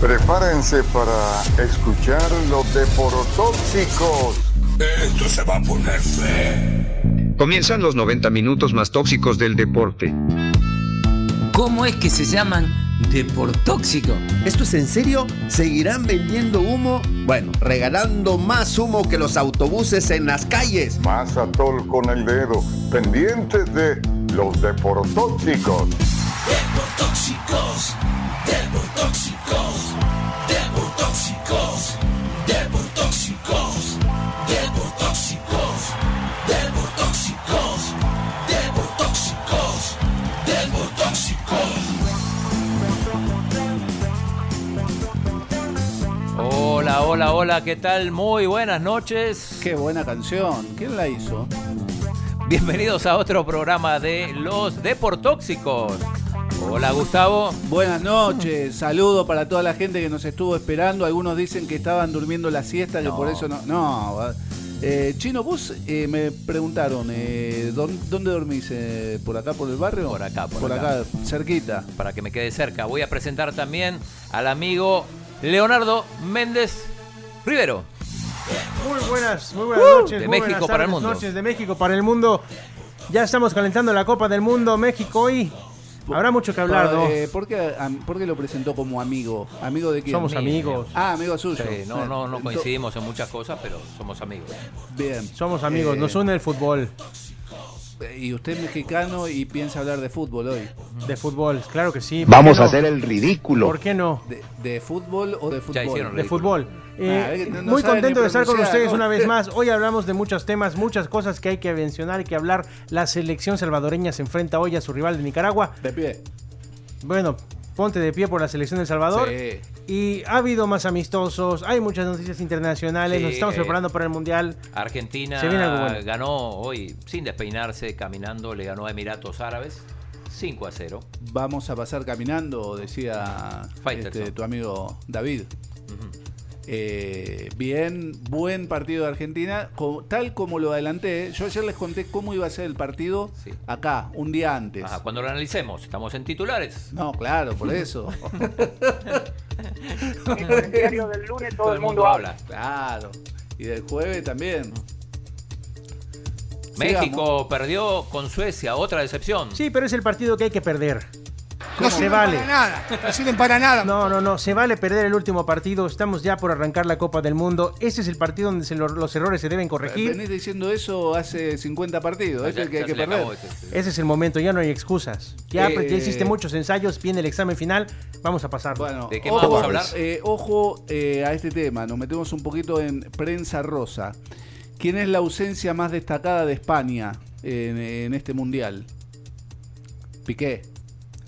Prepárense para escuchar los deporotóxicos. Esto se va a poner fe. Comienzan los 90 minutos más tóxicos del deporte. ¿Cómo es que se llaman deportóxicos? ¿Esto es en serio? ¿Seguirán vendiendo humo? Bueno, regalando más humo que los autobuses en las calles. Más atol con el dedo, pendientes de los deporotóxicos. Deportóxicos, Deportóxicos, Deportóxicos, Deportóxicos, Deportóxicos, Deportóxicos, Deportóxicos, Deportóxicos. Hola, hola, hola, ¿qué tal? Muy buenas noches. Qué buena canción. ¿Quién la hizo? Bienvenidos a otro programa de Los Deportóxicos. Hola, Gustavo. Buenas noches. Saludo para toda la gente que nos estuvo esperando. Algunos dicen que estaban durmiendo la siesta, que No. por eso no. No. Eh, Chino, vos eh, me preguntaron, eh, ¿dónde, dónde dormís? Eh, ¿Por acá, por el barrio? Por acá, por por acá. acá, cerquita. Para que me quede cerca, voy a presentar también al amigo Leonardo Méndez Rivero. Muy buenas, muy buenas noches. de muy México buenas para el mundo. noches de México para el mundo. Ya estamos calentando la Copa del Mundo México hoy. Habrá mucho que hablar, ¿no? Eh, ¿por, qué, por qué lo presentó como amigo? ¿Amigo de quién? Somos amigos. Ah, amigo suyo. Sí, no, no, no Eh, coincidimos en muchas cosas, pero somos amigos. Bien. Somos amigos, Eh, nos une el fútbol. Y usted es mexicano y piensa hablar de fútbol hoy. De fútbol, claro que sí. ¿por Vamos a hacer el ridículo. ¿Por qué no? ¿De, de fútbol o de fútbol? hicieron De ridículo. fútbol. Eh, Ah, no- no muy contento de estar con ustedes ¿no? una vez más. Hoy hablamos de muchos temas, muchas cosas que hay que mencionar y que hablar. La selección salvadoreña se enfrenta hoy a su rival de Nicaragua. De pie. Bueno, ponte de pie por la selección de El Salvador. Sí. Y ha habido más amistosos, hay muchas noticias internacionales, Sí, nos estamos eh, preparando para el Mundial. Argentina Se viene algo bueno. ganó hoy sin despeinarse, caminando, le ganó a Emiratos Árabes 5 a 0. Vamos a pasar caminando, decía este, tu amigo David. Ujú. Eh, bien, buen partido de Argentina, co- tal como lo adelanté. Yo ayer les conté cómo iba a ser el partido Sí. acá, un día antes. Ajá, cuando lo analicemos, estamos en titulares. No, claro, por eso. En el diario del lunes todo, el mundo habla. claro. Y del jueves también. México perdió con Suecia, otra decepción. Sí, pero es el partido que hay que perder. No se vale. nada, no sirven para nada. No, no, no, se vale perder el último partido. Estamos ya por arrancar la Copa del Mundo. Ese es el partido donde se lo- los errores se deben corregir. Venís diciendo eso hace 50 partidos. Este ya- es el que hay que perder. acabó este- Ese es el momento, ya no hay excusas. Ya, Eh, ya hiciste muchos ensayos, viene el examen final, vamos a pasar. Bueno, ¿De qué ojo, vamos a hablar? eh, ojo eh, a este tema, nos metemos un poquito en prensa rosa. ¿Quién es la ausencia más destacada de España en, en este mundial? Piqué.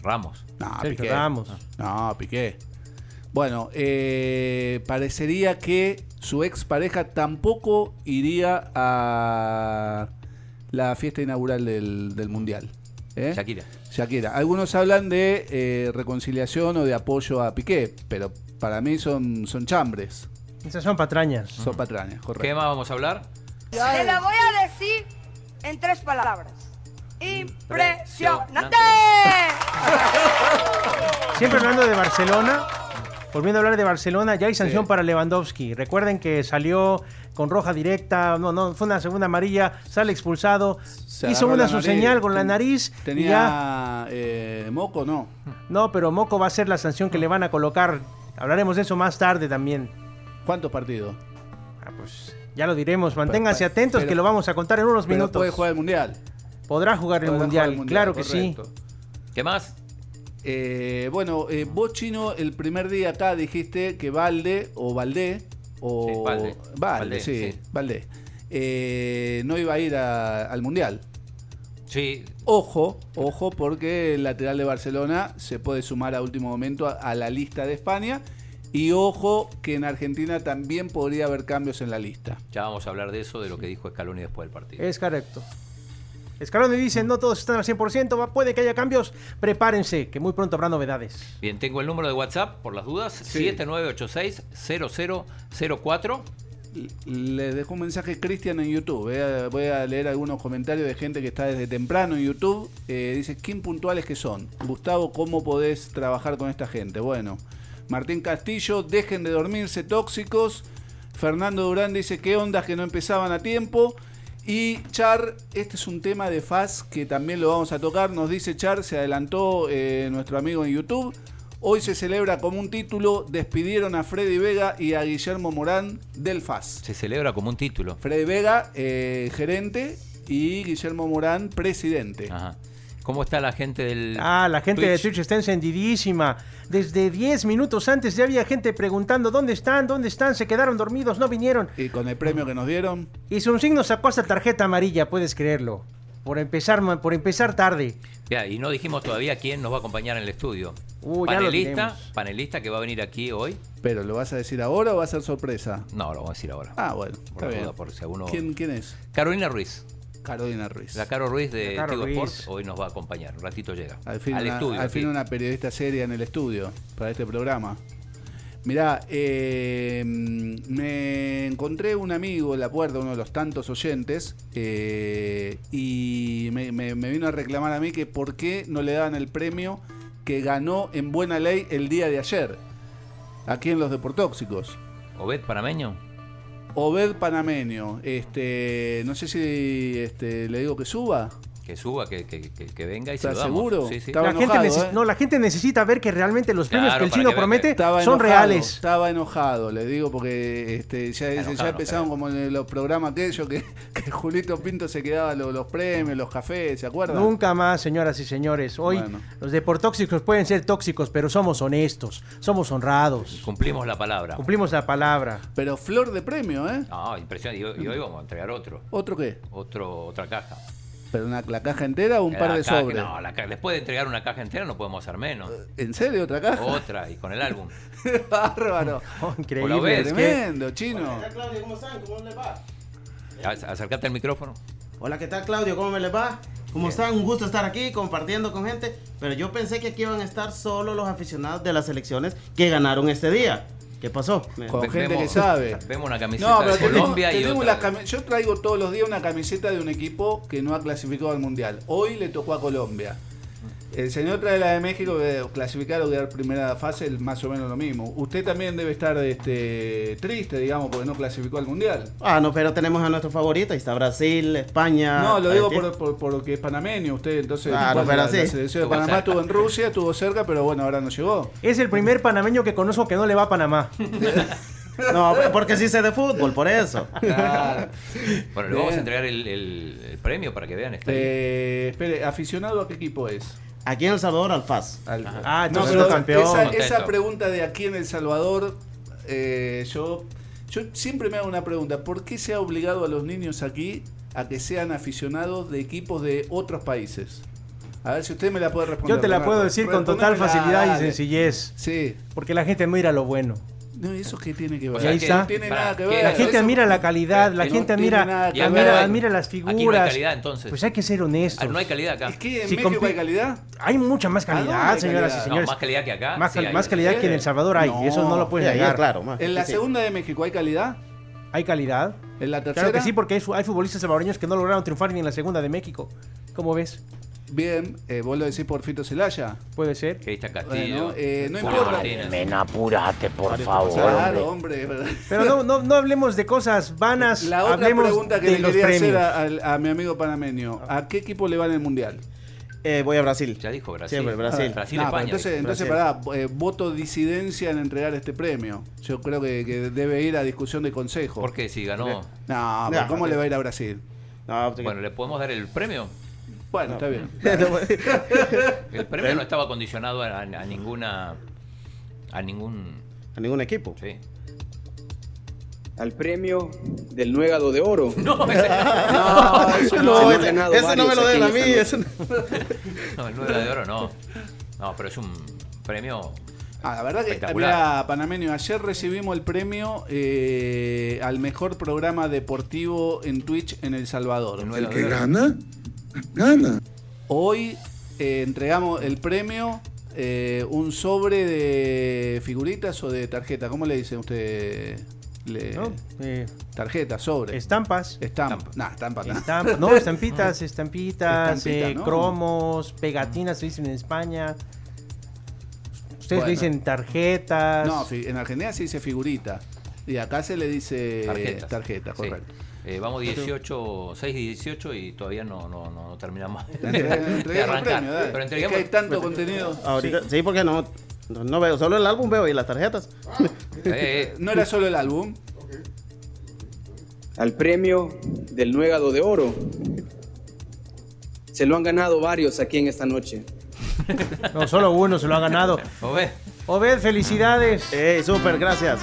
Ramos. No, Sergio Piqué. Ramos. No, Piqué. Bueno, eh, parecería que su expareja tampoco iría a la fiesta inaugural del, del mundial. ¿eh? Shakira. Shakira. Algunos hablan de eh, reconciliación o de apoyo a Piqué, pero para mí son, son chambres, Esas son patrañas. son patrañas, ¿Qué correcto. más vamos a hablar? Te lo voy a decir en tres palabras. ¡Impresionante! Siempre hablando de Barcelona, volviendo a hablar de Barcelona, ya hay sanción Sí. para Lewandowski. Recuerden que salió con roja directa, no, no, fue una segunda amarilla, sale expulsado, Se hizo una su nariz, señal con la nariz y ya, Tenía eh, moco, ¿no? no, pero Moco va a ser la sanción que le van a colocar. Hablaremos de eso más tarde también. ¿Cuántos partidos? Ah, pues ya lo diremos, manténganse Pero- atentos pero- que lo vamos a contar en unos Pero minutos. puede jugar el mundial. Podrá jugar el Podrá mundial, jugar el claro que sí. ¿Qué más? Eh, bueno, eh, vos chino, el primer día acá dijiste que Valde o Valdé o Sí, Valde. Valde, Valde, sí, sí. Valde, eh, no iba a ir a- al mundial. Sí, Ojo, ojo, porque el lateral de Barcelona se puede sumar a último momento a, a la lista de España. Y ojo que en Argentina también podría haber cambios en la lista. ya vamos a hablar de eso, de lo que dijo Scaloni después del partido. Es correcto. Scaloni dice, no todos están al 100%, va- puede que haya cambios, prepárense, que muy pronto habrá novedades. Bien, tengo el número de WhatsApp por las dudas, Sí. 7986-0004. Le dejo un mensaje a Cristian en YouTube. Voy a, voy a leer algunos comentarios de gente que está desde temprano en YouTube. Eh, dice, ¿quién puntuales que son? Gustavo, ¿cómo podés trabajar con esta gente? Bueno, Martín Castillo, dejen de dormirse tóxicos. Fernando Durán dice, ¿qué ondas que no empezaban a tiempo? Y Char, este es un tema de Faz que también lo vamos a tocar. Nos dice Char, se adelantó eh, nuestro amigo en YouTube. Hoy se celebra como un título, despidieron a Freddy Vega y a Guillermo Morán del FAS. Se celebra como un título. Freddy Vega, eh, gerente, y Guillermo Morán, presidente. Ajá. ¿Cómo está la gente del Ah, la gente de Twitch está encendidísima. Desde 10 minutos antes ya había gente preguntando dónde están, dónde están, se quedaron dormidos, no vinieron. Y con el premio que nos dieron. Y su signo sacó esta tarjeta amarilla, puedes creerlo. Por empezar, por empezar tarde. Ya, y no dijimos todavía quién nos va a acompañar en el estudio. Uh, ya lo panelista, panelista que va a venir aquí hoy. ¿Pero lo vas a decir ahora o va a ser sorpresa? No, lo vamos a decir ahora. Ah, bueno, Por está la bien. duda, por si alguno- ¿Quién, quién es? Carolina Ruiz. Carolina Ruiz. La Caro Ruiz de Caro Tigo Ruiz. Sports hoy nos va a acompañar. Un ratito llega. Al fin, Al una, estudio. al fin una periodista seria en el estudio para este programa. Mirá, eh, me encontré un amigo en la puerta, uno de los tantos oyentes, eh, y me, me- me vino a reclamar a mí que por qué no le daban el premio que ganó en buena ley el día de ayer, aquí en los Deportóxicos. Obed Panameño. Obed Panameño, este, no sé si este, le digo que suba. Que suba, que, que, que- que venga y se ¿Estás lo damos. seguro? Sí, sí. La gente, enojado, ¿eh? no, la gente necesita ver que realmente los premios Claro, que el chino que promete Estaba son enojado, reales. Estaba enojado, le digo, porque este, ya, Enojado, ya empezaron como en los programas aquellos que, que Julito Pinto se quedaba lo- los, premios, los cafés, ¿se acuerdan? Nunca más, señoras y señores. Hoy Bueno. los deportóxicos pueden ser tóxicos, pero somos honestos, somos honrados. Cumplimos la palabra. Cumplimos la palabra. Pero flor de premio, ¿eh? No, impresionante. Y hoy, y hoy vamos a entregar otro. ¿Otro qué? Otro, otra caja. ¿Pero una, la caja entera o un La par de caja- sobres? No, la después de entregar una caja entera no podemos hacer menos. ¿En serio otra caja? Otra, y con el álbum. Bárbaro. Oh, ¿O increíble. lo ves? es que- Tremendo, chino. Claudio, ¿cómo están? ¿Cómo les va? Ac- Acércate al micrófono. Hola, ¿qué tal Claudio? ¿Cómo me les va? ¿Cómo están? Un gusto estar aquí compartiendo con gente. Pero yo pensé que aquí iban a estar solo los aficionados de las selecciones que ganaron este día. ¿Qué pasó? Con Ve- gente que vemos- sabe. Vemos una camiseta No, pero de tenemos- Colombia y tenemos otra. las cami- Yo traigo todos los días una camiseta de un equipo que no ha clasificado al Mundial. Hoy le tocó a Colombia. El señor trae la de México, que clasificar o quedar primera fase, es más o menos lo mismo. Usted también debe estar este, triste, digamos, porque no clasificó al Mundial. Ah, no, pero tenemos a nuestro favorito. Ahí está Brasil, España. No, lo digo por, por- porque es panameño. Usted, entonces, Claro, bueno, pero la, sí. la selección de Panamá cerca. estuvo en Rusia, estuvo cerca, pero bueno, ahora no llegó. Es el primer panameño que conozco que no le va a Panamá. No, porque sí sé de fútbol, por eso. Bueno, le vamos a entregar el, el- el premio para que vean. Eh, espere, ¿aficionado a qué equipo es? Aquí en El Salvador, al FAS. Al- Ah, no, pero campeón. Esa, pregunta de aquí en El Salvador, eh, yo, yo siempre me hago una pregunta. ¿Por qué se ha obligado a los niños aquí a que sean aficionados de equipos de otros países? A ver si usted me la puede responder. Yo te la puedo decir con total facilidad y sencillez. Sí. Porque la gente mira lo bueno. No, ¿y eso qué tiene que ver? O sea, ahí que- está. No tiene nada que ver. La gente Eso- admira la calidad, la no gente admira, admira, las Aquí no hay figuras. calidad, entonces. Pues hay que ser honestos. Ah, no hay calidad acá. Es que en Si México hay calidad. Hay mucha más ¿A dónde calidad, señoras y No, señores. más calidad que acá. más, sí cal- hay. más calidad que en El Salvador hay. No. Eso no lo puedes negar. claro. más. En la Sí. segunda de México hay calidad. ¿Hay calidad? En la tercera. Claro que sí, porque hay futbolistas salvadoreños que no lograron triunfar ni en la segunda de México. ¿Cómo ves? Bien, eh, vos lo decís por Fito Celaya. Puede ser. Que ahí está Castillo. Bueno, eh, no Julio importa. Martínez. Men, apúrate, por favor. Claro, hombre. Pero no, no, no hablemos de cosas vanas. La otra hablemos pregunta que de le los quería hacer premios. a, mi amigo panameño. ¿A qué equipo le va en el Mundial? Eh, voy a Brasil. Ya dijo Brasil. Siempre, Brasil. Brasil, No, pero España. entonces, dijo. entonces Brasil. pará, eh, voto disidencia en entregar este premio. Yo creo que, que debe ir a discusión de consejo. ¿Por qué? Si ganó. No, pero No, ¿cómo le va a ir a Brasil? No, porque- Bueno, ¿le podemos dar el premio? Bueno, está bien. El premio no estaba condicionado a, a ninguna. A ningún. a ningún equipo. Sí. al premio del nuegado de oro. No, ese- No, eso no, ese, ese no me lo den a mí. ese no- no, el 9 de oro no. No, pero es un premio. Ah, la verdad que, Espectacular. mira, Panameño, ayer recibimos el premio eh, al mejor programa deportivo en Twitch en El Salvador. El que gana, gana. Hoy eh, entregamos el premio, eh, un sobre de figuritas o de tarjeta. ¿Cómo le dicen usted? Le- ¿no? Eh, Tarjeta, sobre. estampas. Estampa. Nah, estampa. no. Estamp- no, estampitas, estampitas, Estampita, eh, ¿no? cromos, pegatinas, se dicen en España. Ustedes le dicen tarjetas. No, en Argentina se dice figurita. Y acá se le dice Tarjetas. tarjeta, Sí. Eh, vamos 18, 6 y 18 y todavía no, no, no terminamos de, Entre- de entreguemos arrancar. premio, dale. Pero Es entreguemos, que hay tanto contenido. Ahorita, sí. porque no, no, no veo, solo el álbum veo y las tarjetas. Eh, No era solo el álbum. Al premio del Nuegado de Oro. Se lo han ganado varios aquí en esta noche. No, solo uno se lo ha ganado. Obed. Obed, felicidades. Ey, súper, gracias.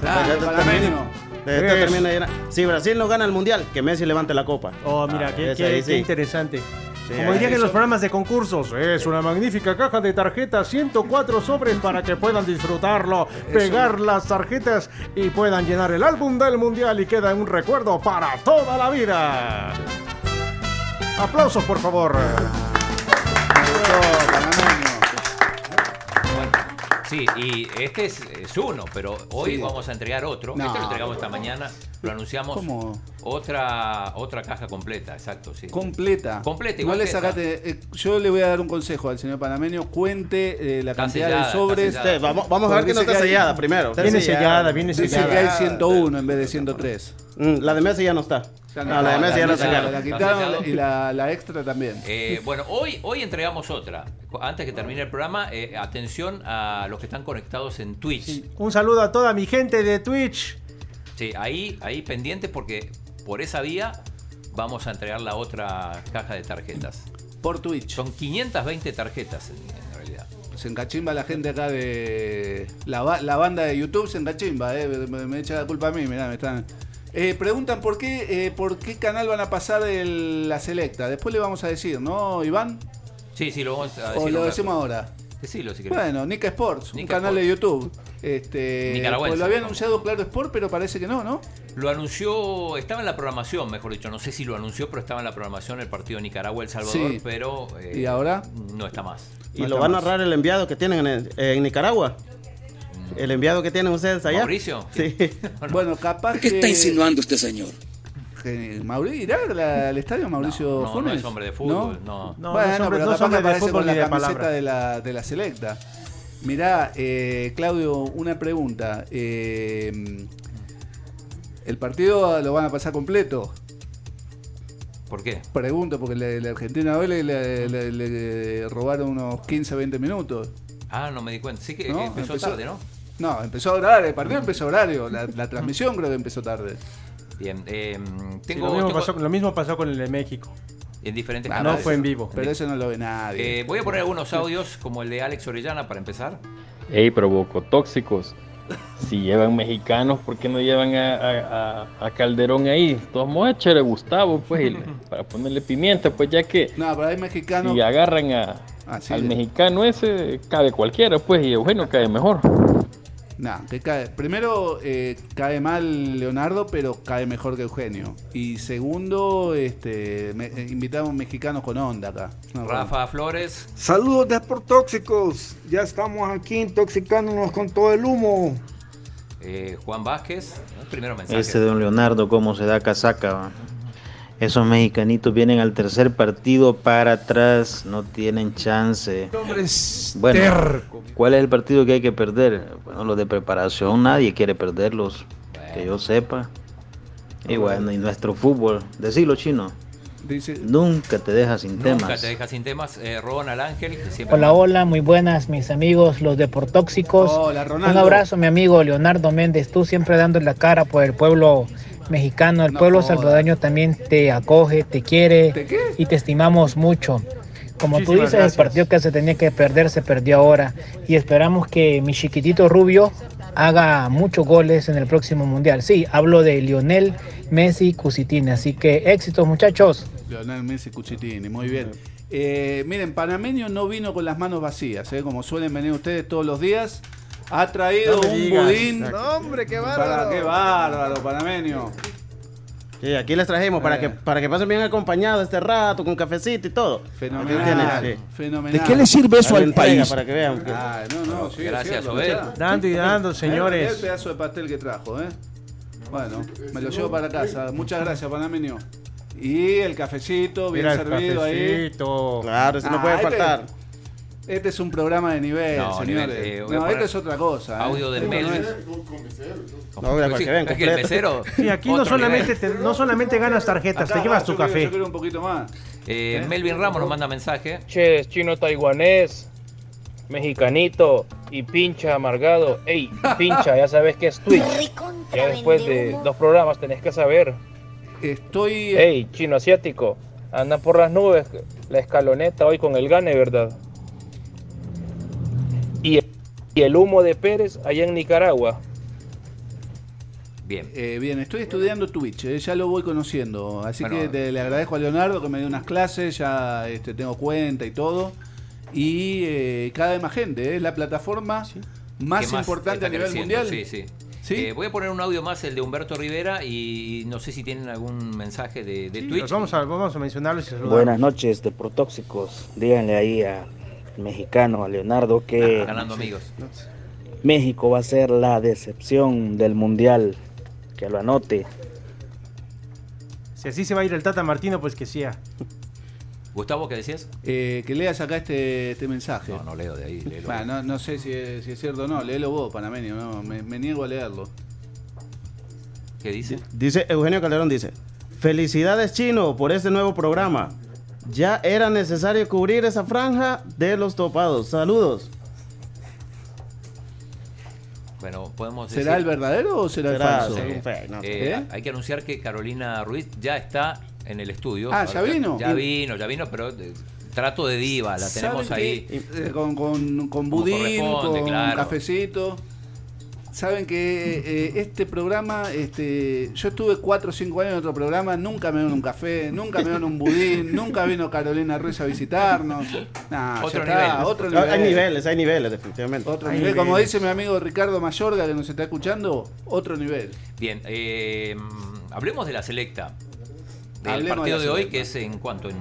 Termina de llenar. Si Brasil no gana el mundial, que Messi levante la copa. Oh, mira, qué, ahí qué sí. interesante. Como dirían en los programas de concursos, es una magnífica caja de tarjetas, 104 sobres para que puedan disfrutarlo, pegar las tarjetas y puedan llenar el álbum del mundial y queda un recuerdo para toda la vida. Aplausos, por favor. Sí, y este es, es uno, pero hoy Sí. vamos a entregar otro. No. Este lo entregamos esta mañana, lo anunciamos. ¿Cómo? Otra, otra caja completa, exacto, sí. Completa. Completa, igual le sacaste. eh, yo le voy a dar un consejo al señor panameño. Cuente eh, la Está cantidad sellada, de sobres. Sí, vamos, vamos a ver que no dice está hay- sellada primero. Viene sellada, viene Dice sellada. que hay 101 en vez de 103. Mm, la de Messi ya no está. Ya No, la de Messi ya la sacaron. La quitaron y la, la extra también. Eh, bueno, hoy, hoy entregamos otra. Antes que termine el programa, eh, atención a los que están conectados en Twitch. Sí, Un saludo a toda mi gente de Twitch. ahí, ahí pendientes porque por esa vía vamos a entregar la otra caja de tarjetas. Por Twitch. Son 520 tarjetas en, en realidad. Se encachimba la gente acá de. La, la banda de YouTube se encachimba, eh. Me, me echa la culpa a mí, mirá, me están. Eh, preguntan por qué, eh, por qué canal van a pasar el- la selecta. Después le vamos a decir, ¿no, Iván? Sí, sí, lo vamos a decir. O lo decimos ahora. Decilo si querés. Bueno, Nica Sports, un canal Sports. de YouTube. Este, Nicaragüense. pues lo había anunciado Claro Sport, pero parece que no, ¿no? Lo anunció, estaba en la programación, mejor dicho, no sé si lo anunció, pero estaba en la programación el partido Nicaragua-El Salvador, Sí. pero eh, ¿Y ahora? no está más. Y No lo va a narrar el enviado que tienen en, en Nicaragua. El enviado que tienen ustedes allá. ¿Mauricio? Sí. Bueno, capaz ¿Qué que. está insinuando este señor? Mauricio irá al estadio Mauricio No, no, no Funes. es hombre de fútbol, no. No, bueno, no es hombre- pero capaz que aparece con la de camiseta palabra. de la, de la selecta. Mirá, eh, Claudio, una pregunta. Eh, ¿El partido lo van a pasar completo? ¿Por qué? Pregunto, porque la, la Argentina hoy le, le- le- le robaron unos 15, 20 minutos. Ah, no me di cuenta. Sí que ¿no? empezó, tarde, ¿no? No, empezó horario, el partido empezó horario. La, la transmisión creo que empezó tarde. Bien, eh, Sí, tengo, lo, mismo tengo pasó, lo mismo pasó con el de México. en diferentes Ah, no canales. fue en vivo. Pero eso no lo ve nadie. Eh, voy a poner algunos audios como el de Alex Orellana para empezar. Ey, provoco tóxicos. Si llevan mexicanos, ¿por qué no llevan a, a- a- a Calderón ahí? Todos modos, échale a Gustavo, pues, y le- para ponerle pimienta, pues ya que No, pero hay mexicanos. si agarran a, Así al es. mexicano ese, cabe cualquiera, pues, y Eugenio cae mejor. Nah, que cae. Primero, eh, cae mal Leonardo, pero cae mejor que Eugenio. Y segundo, este, me- eh, invitamos mexicanos con onda acá. No, Rafa Flores, Saludos de por tóxicos. Ya estamos aquí intoxicándonos con todo el humo. eh, Juan Vázquez. Primero mensaje. Ese don Leonardo, cómo se da casaca. Esos mexicanitos vienen al tercer partido para atrás, no tienen chance. Bueno, ¿cuál es el partido que hay que perder? Bueno, los de preparación, nadie quiere perderlos, que yo sepa. Y bueno, y nuestro fútbol, decirlo chino, Dice, nunca te deja sin Nunca temas. te deja sin temas. Eh, Ronald Ángel, que siempre. Hola, hola, muy buenas mis amigos, los deportóxicos. Hola, Ronaldo. Un abrazo, mi amigo Leonardo Méndez, tú siempre dando la cara por el pueblo mexicano, el No pueblo salvadoreño también te acoge, te quiere y te estimamos mucho. Como tú dices, gracias. el partido que se tenía que perder se perdió ahora y esperamos que mi chiquitito Rubio haga muchos goles en el próximo mundial. Sí, hablo de Lionel Messi Cusitini, así que éxitos muchachos. Leonel Messi Cuchitini, muy bien. Eh, miren, Panameño no vino con las manos vacías, ¿eh? como suelen venir ustedes todos los días. Ha traído No un digas. budín. No, hombre, qué Para, qué bárbaro, Panameño. Sí, aquí les trajimos para Eh. que para que pasen bien acompañados este rato con cafecito y todo. Fenomenal. Sí. Fenomenal. ¿De qué le sirve eso al país? Para que vean. que- Ah, no, no, sí, Gracias, cierto. Dando y dando, El señores. pedazo de pastel que trajo, ¿eh? Bueno, me lo llevo para casa. Muchas gracias, Panameño. Y el cafecito bien Mira el servido ahí. Claro, eso no Ah, puede este- faltar. Este es un programa de nivel, No, señores. nivel, eh, voy a no, poner esto es otra cosa. ¿eh? audio de Esto no Melvin. es- No, para que vean Es que el completo. mesero. Sí, aquí no otro solamente, nivel. te- no solamente ganas tarjetas, Acá te llevas va, tu yo quiero- café. Yo quiero un poquito más. Eh, Melvin Ramos nos manda mensaje. Che, es chino taiwanés, mexicanito y pincha amargado. Ey, pincha, ya sabes que es Twitch. Ya después de dos programas tenés que saber. Estoy. Ey, chino asiático, anda por las nubes la escaloneta hoy con el gane, ¿verdad? Y, y el humo de Pérez allá en Nicaragua. Bien. Eh, bien, estoy estudiando Twitch, eh, ya lo voy conociendo. Así Bueno. que te- le agradezco a Leonardo que me dio unas clases, ya este, tengo cuenta y todo. Y eh, cada vez más gente, es la plataforma más, que importante a nivel mundial. Sí, sí. Eh, voy a poner un audio más, el de Humberto Rivera, y no sé si tienen algún mensaje de, de Twitch. Vamos a, vamos a mencionarlos y saludarlos. Buenas noches, de Protóxicos. Díganle ahí al mexicano, a Leonardo, que Ganando amigos. México va a ser la decepción del mundial. Que lo anote. Si así se va a ir el Tata Martino, pues que sea. Gustavo, ¿qué decías? Eh, que leas acá este, este mensaje. No, no leo de ahí. léelo. Bueno, no, no sé si es, si es cierto o no, léelo vos, panameño, no, me, me niego a leerlo. ¿Qué dice? Dice Eugenio Calderón, dice, felicidades chino por este nuevo programa. Ya era necesario cubrir esa franja de los topados. Saludos. Bueno, podemos ¿Será decir- el verdadero o será, Será, el falso? no. Eh, ¿Eh? Hay que anunciar que Carolina Ruiz ya está en el estudio. Ah, ¿ya vino? Ya vino, ya vino, pero eh, trato de diva, la tenemos ¿Saben ahí. que, eh, con, con, con budín, con claro. cafecito. Saben que eh, este programa, este, yo estuve 4 o 5 años en otro programa, nunca me dieron un café, nunca me dieron un budín, nunca vino Carolina Ruiz a visitarnos. Nah, Otro está, nivel. otro nivel. Hay niveles, hay niveles, definitivamente. Otro Hay nivel. Como dice mi amigo Ricardo Mayorga que nos está escuchando, otro nivel. Bien, eh, hablemos de la selecta. Del Hablemos partido de de, hoy, que es en cuanto en.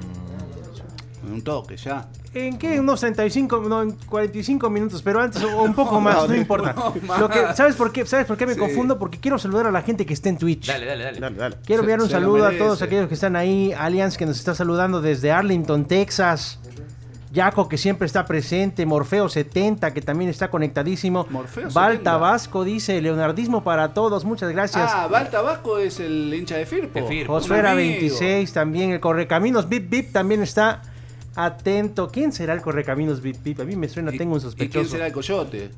En un toque ya. ¿En qué? Unos 35, no, en 45 minutos, pero antes o un poco más, no, No, importa. no. Lo que, ¿sabes, por qué, ¿Sabes por qué me Sí. confundo? Porque quiero saludar a la gente que está en Twitch. Dale, dale, dale. Dale, dale. Quiero Se- enviar un se saludo a merece. todos aquellos que están ahí. Allianz que nos está saludando desde Arlington, Texas. Jaco que siempre está presente. Morfeo 70 que también está conectadísimo. Morfeo Val 70. Tabasco dice Leonardismo para todos. Muchas gracias. Ah, Val Tabasco es el hincha de Firpo. Firpo. Josuera Un amigo. 26 también. El Correcaminos Bip Bip también está atento. ¿Quién será el Correcaminos Bip Bip? A mí me suena, ¿Y- tengo un ¿Y sospechoso. quién será el coyote?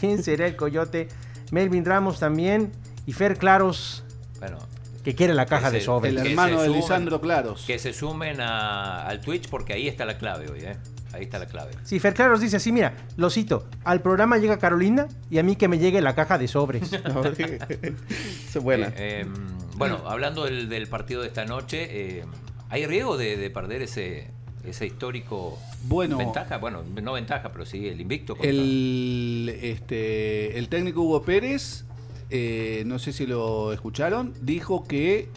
¿Quién será el coyote? Melvin Ramos también. Y Fer Claros, Bueno, que quiere la caja de sobres. El hermano de Lisandro Claros. Que se sumen a- al Twitch porque ahí está la clave hoy, ¿eh? Ahí está la clave. Sí, Fer Claros dice así, mira, lo cito, al programa llega Carolina y a mí que me llegue la caja de sobres. es buena. Eh, em, bueno, hablando del, del partido de esta noche, eh, ¿hay riesgo de, de perder ese, ese histórico Bueno. ventaja? Bueno, no ventaja, pero sí el invicto. contra- El, este, el técnico Hugo Pérez, eh, no sé si lo escucharon, dijo que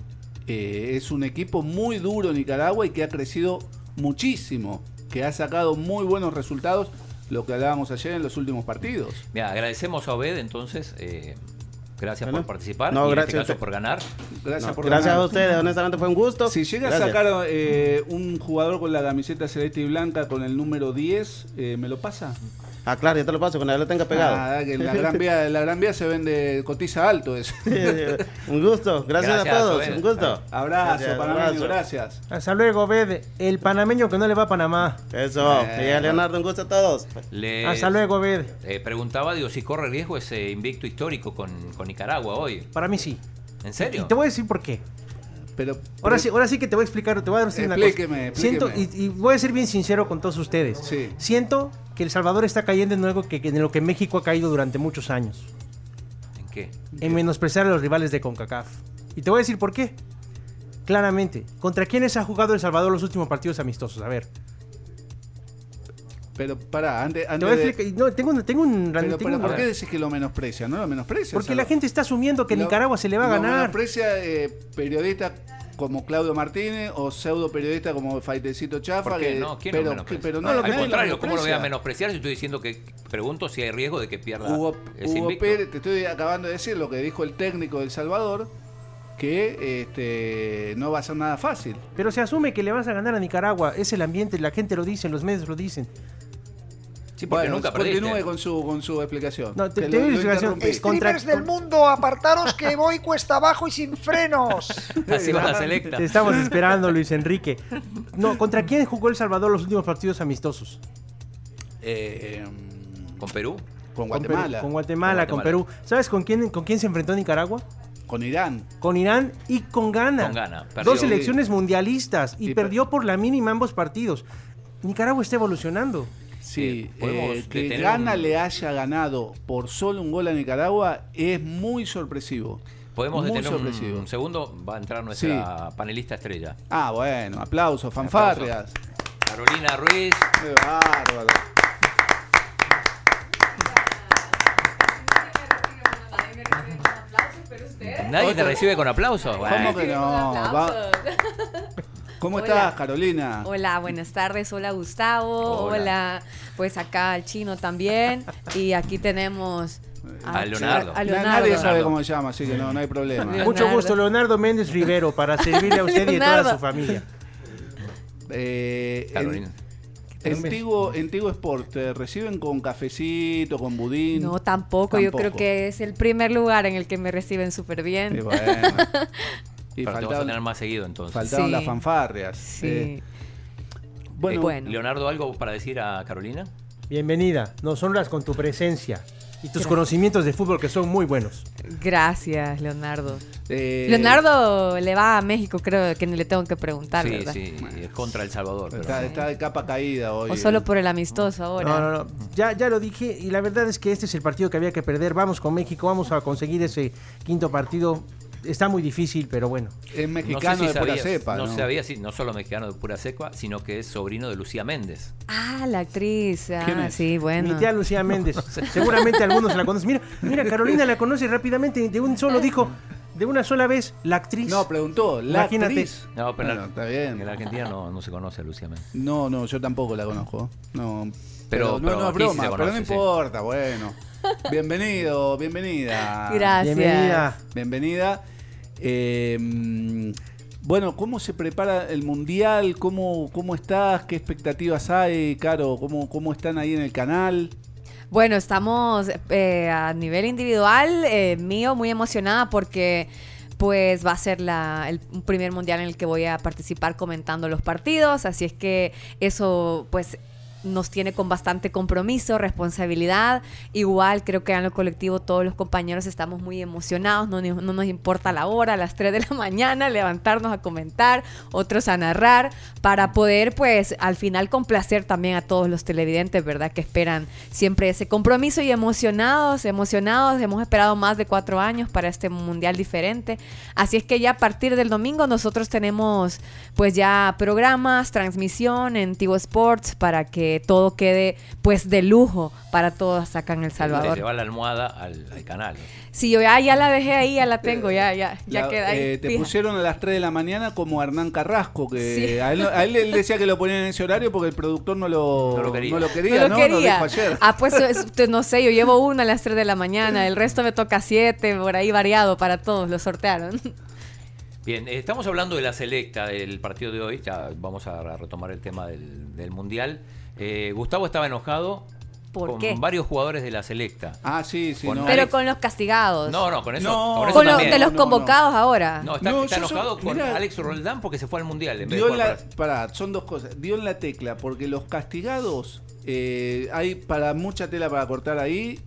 eh, es un equipo muy duro Nicaragua y que ha crecido muchísimo, que ha sacado muy buenos resultados, lo que hablábamos ayer en los últimos partidos. Mira, agradecemos a Obed entonces. eh, gracias Bueno. por participar No, y en gracias este caso usted. por ganar. Gracias No, por gracias ganar. a ustedes, honestamente fue un gusto. Si llega Gracias. a sacar eh, un jugador con la camiseta celeste y blanca con el número 10, eh, ¿me lo pasa? Ah, claro, ya te lo paso, cuando ya lo tenga pegado. Ah, que en la Gran Vía, la Gran Vía se vende cotiza alto eso. un gusto, gracias, Gracias, a todos, un gusto. Abrazo, Gracias, panameño, abrazo. gracias. Hasta luego, Obed, el panameño que no le va a Panamá. Eso, Eh, Leonardo, un gusto a todos. Les, Hasta luego, Obed. eh, preguntaba, digo, si corre riesgo ese invicto histórico con, con Nicaragua hoy. Para mí sí. ¿En serio? Y te voy a decir por qué. Pero, Ahora sí, ahora sí que te voy a explicar, te voy a decir una cosa. Explíqueme, Siento, y, y voy a ser bien sincero con todos ustedes. Sí. Siento que El Salvador está cayendo en algo que, que- en lo que México ha caído durante muchos años. ¿En qué? En menospreciar a los rivales de CONCACAF. Y te voy a decir por qué. Claramente, ¿contra quiénes ha jugado El Salvador los últimos partidos amistosos? A ver. Pero pará, antes, Te antes voy a de- explicar. No, tengo, un- tengo un. Pero, tengo pero un- ¿por qué decís que lo menosprecia? No lo menosprecia. Porque la gente está asumiendo que Lo- Nicaragua se le va a lo ganar. menosprecia eh, periodistas como Claudio Martínez o pseudo periodistas como Faitecito Chafa. ¿Por qué que- no? ¿Quién lo pero, pero no, Al nadie lo contrario, ¿cómo lo voy a menosprecia. menospreciar si estoy diciendo que pregunto si hay riesgo de que pierda Hugo, ese Hugo invicto? Pérez, te estoy acabando de decir lo que dijo el técnico del Salvador, que este, no va a ser nada fácil. Pero se asume que le vas a ganar a Nicaragua. Es el ambiente, la gente lo dice, los medios lo dicen. Sí, porque Bueno, nunca continúe perdiste. con su, con su explicación. No, te- te lo- doy lo explicación. Streamers del mundo, apartaros que voy cuesta abajo y sin frenos. Así va la selecta. Te estamos esperando, Luis Enrique. No, ¿contra quién jugó El Salvador los últimos partidos amistosos? Eh, ¿Con Perú? con Con Perú- Guatemala. Con Guatemala, con, Perú. ¿Sabes con quién, con quién se enfrentó Nicaragua? Con Irán. Con Irán y con Ghana. Con Ghana, perdió. Dos selecciones mundialistas y, Y per- perdió por la mínima ambos partidos. Nicaragua está evolucionando. Sí, podemos eh, que Ghana un- le haya ganado por solo un gol a Nicaragua es muy sorpresivo. Podemos muy detener un, sorpresivo. un segundo. Va a entrar nuestra panelista estrella. Ah, bueno, aplausos, fanfarrias. Carolina Ruiz. Qué bárbaro. Nadie te recibe con aplausos. ¿Cómo que no? ¿Cómo Hola. estás, Carolina? Hola, buenas tardes. Hola, Gustavo. Hola. Hola. Pues acá el chino también. Y aquí tenemos A Leonardo. a Leonardo. Nadie sabe cómo se llama, así que no, no hay problema. Leonardo. Mucho gusto, Leonardo Méndez Rivero, para servirle a usted y a toda su familia. Eh, Carolina. en, Tigo, en Tigo Sport, ¿te reciben con cafecito, con budín? No, tampoco. Yo creo que es el primer lugar en el que me reciben súper Y bien. bueno. Y Pero te vas a tener más seguido entonces. faltaron Sí. las fanfarrias. Sí. Eh, bueno, Eh, Bueno. Leonardo, ¿algo para decir a Carolina? Bienvenida, nos honras con tu presencia y tus Gracias. conocimientos de fútbol que son muy buenos. Gracias, Leonardo. eh, Leonardo le va a México, creo que ni le tengo que preguntar, sí, ¿verdad? sí, es contra El Salvador. pero- Está, está de capa caída hoy. O solo por el amistoso ahora. No, no, no. Ya, ya lo dije y la verdad es que este es el partido que había que perder. Vamos con México, vamos a conseguir ese quinto partido. Está muy difícil, pero bueno. Es No mexicano sé si de pura cepa, no, ¿no? sabía si no solo mexicano de pura cepa, sino que es sobrino de Lucía Méndez. Ah, la actriz. ¿Quién Ah, es? sí, bueno. Mi tía Lucía Méndez. Seguramente algunos la conocen. Mira, mira, Carolina la conoce rápidamente. De un solo dijo, de una sola vez, la actriz. No, preguntó, la Imagínate. actriz. No, pero Bueno, está bien. en la Argentina no, no se conoce a Lucía Méndez. No, no, yo tampoco la conozco. No, Pero- pero, pero no, no es broma, pero no sí. importa, bueno. Bienvenido, bienvenida. Gracias. Bienvenida. Bienvenida. Mm, bueno, ¿cómo se prepara el mundial? ¿Cómo, cómo estás? ¿Qué expectativas hay, Caro? ¿Cómo, ¿Cómo están ahí en el canal? Bueno, estamos eh, a nivel individual, eh, mío, muy emocionada porque pues va a ser la, el primer mundial en el que voy a participar comentando los partidos, así es que eso pues nos tiene con bastante compromiso, responsabilidad. Igual creo que en lo colectivo todos los compañeros estamos muy emocionados, no, no nos importa la hora, las 3 de la mañana, levantarnos a comentar, otros a narrar, para poder pues al final complacer también a todos los televidentes, ¿verdad? Que esperan siempre ese compromiso y emocionados, emocionados, hemos esperado más de cuatro años para este mundial diferente. Así es que ya a partir del domingo nosotros tenemos pues ya programas, transmisión en Tigo Sports para que todo quede pues de lujo para todos acá en El Le Salvador. lleva la almohada al, al canal. Sí, yo ya, ya la dejé ahí, ya la tengo, ya, ya, ya La- queda ahí. eh, te fija. pusieron a las 3 de la mañana como Hernán Carrasco, que Sí. a, él, a él él decía que lo ponían en ese horario porque el productor no lo, No lo quería. no lo No quería, lo ¿no? quería. Lo dijo ayer. Ah, pues es- te- no sé, yo llevo una a las 3 de la mañana, el resto me toca 7, por ahí variado para todos, lo sortearon. Bien, eh, estamos hablando de la selecta del partido de hoy. Ya vamos a retomar el tema del, del mundial. Eh, Gustavo estaba enojado ¿Por con qué? varios jugadores de la selecta. Ah, sí, sí. Con no. Pero con los castigados. No, no, con eso. No. con eso Con de los No, no, convocados ahora. No, está, enojado con. Alex Roldán porque se fue al mundial en vez de la, pará, son dos cosas. Dio en la tecla, porque los castigados eh, hay para mucha tela para cortar ahí.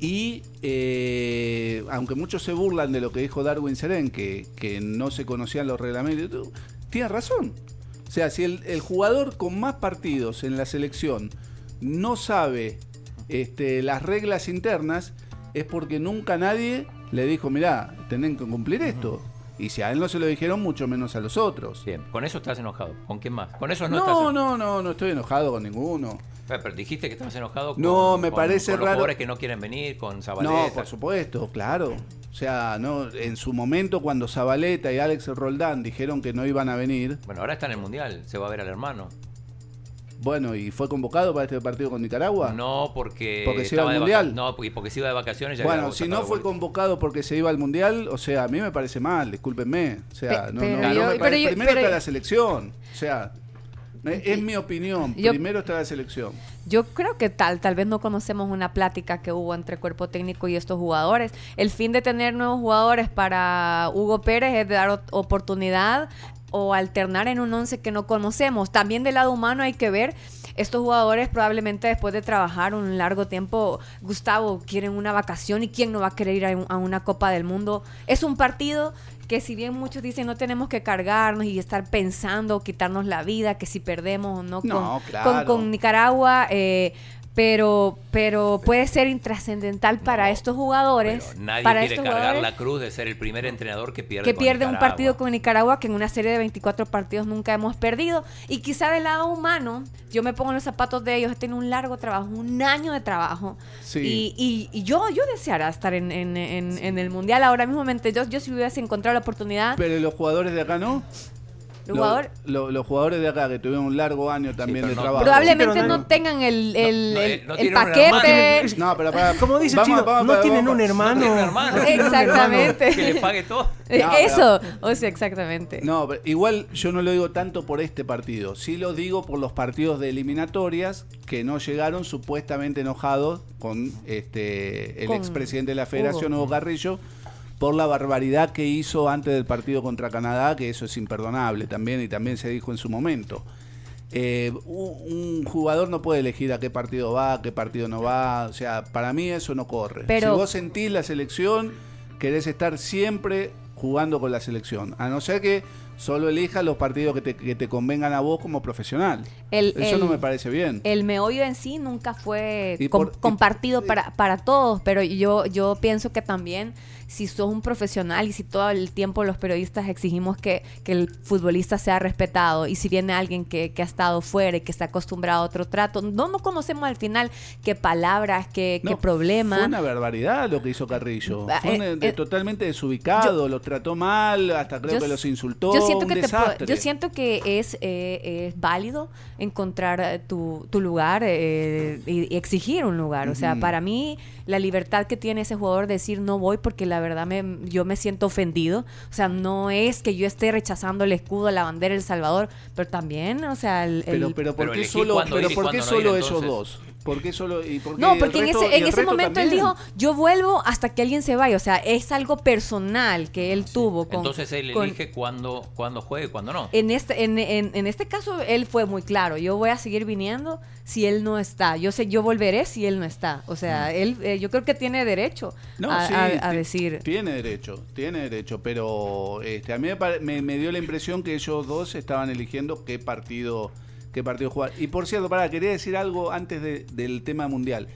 Y eh, aunque muchos se burlan de lo que dijo Darwin Seren, que, que no se conocían los reglamentos, tiene razón. O sea, si el, el jugador con más partidos en la selección no sabe este, las reglas internas, es porque nunca nadie le dijo, mirá, tienen que cumplir esto. Y si a él no se lo dijeron, mucho menos a los otros. Bien, con eso estás enojado. ¿Con quién más? Con eso no, estás No, enojado. no, no, no estoy enojado con ninguno. Pero, pero dijiste que estabas enojado con, No, me con- parece con los raro. jugadores que no quieren venir, con Zabaleta. No, por supuesto, claro. O sea, no, en su momento cuando Zabaleta y Alex Roldán dijeron que no iban a venir, Bueno, ahora está en el mundial, se va a ver al hermano. bueno, y fue convocado para este partido con Nicaragua. No, porque. Porque se iba al mundial. No, porque, porque se iba de vacaciones. ya Bueno, si no fue vuelta. convocado porque se iba al mundial, o sea, a mí me parece mal, discúlpenme. O sea, Pe- no, pero no, no yo- me pero parece- yo- primero pero- está la selección. O sea, Es mi opinión. Yo- Primero está la selección. Yo creo que tal, tal vez no conocemos una plática que hubo entre cuerpo técnico y estos jugadores. El fin de tener nuevos jugadores para Hugo Pérez es de dar oportunidad o alternar en un once que no conocemos. También del lado humano hay que ver, estos jugadores probablemente después de trabajar un largo tiempo, Gustavo, quieren una vacación y quién no va a querer ir a, un- a una Copa del Mundo. Es un partido que si bien muchos dicen no tenemos que cargarnos y estar pensando, quitarnos la vida, que si perdemos o no, No, con, claro. con- con Nicaragua, eh, pero, pero puede ser intrascendental para estos jugadores. Nadie para quiere estos cargar la cruz de ser el primer entrenador que pierde que con pierde un partido con Nicaragua que en una serie de 24 partidos nunca hemos perdido. Y quizá del lado humano, yo me pongo en los zapatos de ellos, he tenido un largo trabajo, un año de trabajo. Sí. Y, y- y yo, yo deseara estar en, en- en- en el Mundial ahora mismo. Yo, yo si hubiese encontrado la oportunidad, Pero los jugadores de acá no. Los jugadores Lo- lo- los jugadores de acá que tuvieron un largo año también de trabajo. probablemente no tengan el, el, no, el- eh, el paquete. hermano. No, pero para, Como dice vamos, Chino, vamos, no tienen vamos. un hermano. Tienen Exactamente. hermano. Que le pague todo. Eh, No, Eso, o sea, exactamente. No, pero igual yo no lo digo tanto por este partido. Sí lo digo por los partidos de eliminatorias que no llegaron supuestamente enojados con este el Con expresidente de la Federación, Hugo. Hugo Carrillo, por la barbaridad que hizo antes del partido contra Canadá, que eso es imperdonable también y también se dijo en su momento. Eh, un un jugador no puede elegir a qué partido va, a qué partido no va. O sea, para mí eso no corre. Pero- si vos sentís la selección, querés estar siempre jugando con la selección. A no ser que solo elijas los partidos que te, que te convengan a vos como profesional. El- eso el- no me parece bien. El meollo en sí nunca fue com- y- compartido para, para todos, pero yo, yo pienso que también si sos un profesional y si todo el tiempo los periodistas exigimos que, que el futbolista sea respetado y si viene alguien que, que ha estado fuera y que está acostumbrado a otro trato, no, no conocemos al final qué palabras, qué, qué No, problema. Fue una barbaridad lo que hizo Carrillo. Ah, Fue eh, de- eh, totalmente desubicado, los trató mal, hasta creo Yo que los insultó. Yo siento un que, te yo siento que es, eh, es válido encontrar eh, tu, tu lugar eh, y, y exigir un lugar. O sea, para mí, la libertad que tiene ese jugador de decir no voy porque la verdad me, yo me siento ofendido. O sea, no es que yo esté rechazando el escudo, la bandera El Salvador, pero también, o sea, el... Pero, el- pero ¿por Pero qué solo, pero ¿por qué ir, solo esos entonces. dos? ¿Por qué solo y por qué No, el porque en ese, en ese momento él dijo, yo vuelvo hasta que alguien se vaya. O sea, es algo personal que él tuvo con... Entonces él con- elige cuándo, cuándo juegue y cuándo no. En este, en, en- en este caso, él fue muy claro. Yo voy a seguir viniendo si él no está. Yo sé, yo volveré si él no está. O sea, él, eh, yo creo que tiene derecho Mm. No, a, sí, a- a ti- decir. Tiene derecho, tiene derecho, pero este, a mí me, pare- me- me dio la impresión que ellos dos estaban eligiendo qué partido, qué partido jugar. Y por cierto, para quería decir algo antes de- del tema mundial.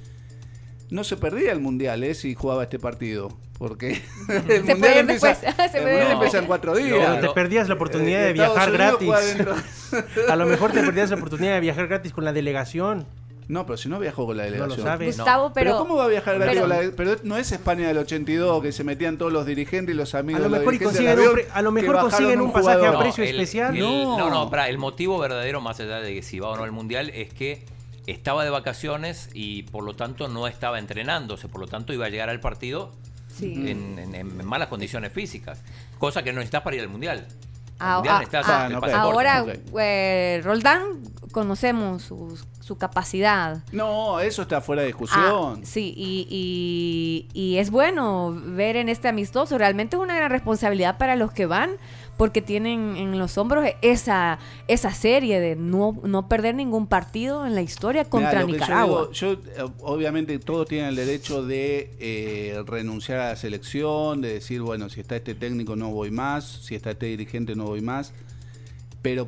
No se perdía el mundial, ¿eh? Si jugaba este partido. Porque el Se mundial empieza, después. Se el mundial empieza en cuatro días. Pero te perdías la oportunidad Eh, de viajar Unidos gratis. A lo mejor te perdías la oportunidad de viajar gratis con la delegación. No, pero si no viajó con la No lo delegación. sabes. Gustavo, pero- ¿cómo va a viajar pero- con la Pero no es España del 82 que se metían todos los dirigentes y los amigos A lo mejor consiguen un a lo mejor consiguen un pasaje a precio el- especial. el- No. no, no, pará, el motivo verdadero, más allá de que si va o no al mundial, es que estaba de vacaciones y por lo tanto no estaba entrenándose, por lo tanto iba a llegar al partido Sí. en, en- en malas condiciones físicas, cosa que no necesitas para ir al mundial. Al Ah, mundial ah, ah. Ahora, eh, Roldán, conocemos su, su capacidad. No, eso está fuera de Ah, discusión. sí, y, y- y es bueno ver en este amistoso. Realmente es una gran responsabilidad para los que van, porque tienen en los hombros esa, esa serie de no, no perder ningún partido en la historia contra Mirá, Nicaragua. Yo, digo, yo, eh, obviamente todos tienen el derecho de eh, renunciar a la selección, de decir, bueno, si está este técnico no voy más, si está este dirigente no voy más. Pero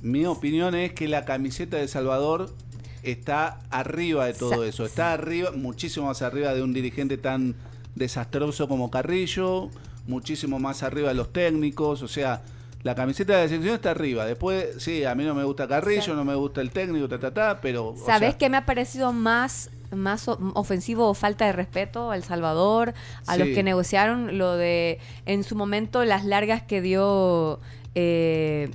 mi opinión es que la camiseta de Salvador está arriba de todo eso. Está arriba, muchísimo más arriba de un dirigente tan desastroso como Carrillo, muchísimo más arriba de los técnicos. O sea, la camiseta de la selección está arriba. Después, sí, a mí no me gusta Carrillo, no me gusta el técnico, ta, ta, ta, pero. o ¿Sabes sea, qué me ha parecido más, más o- ofensivo o falta de respeto a El Salvador, a los que negociaron lo de, en su momento, las largas que dio eh,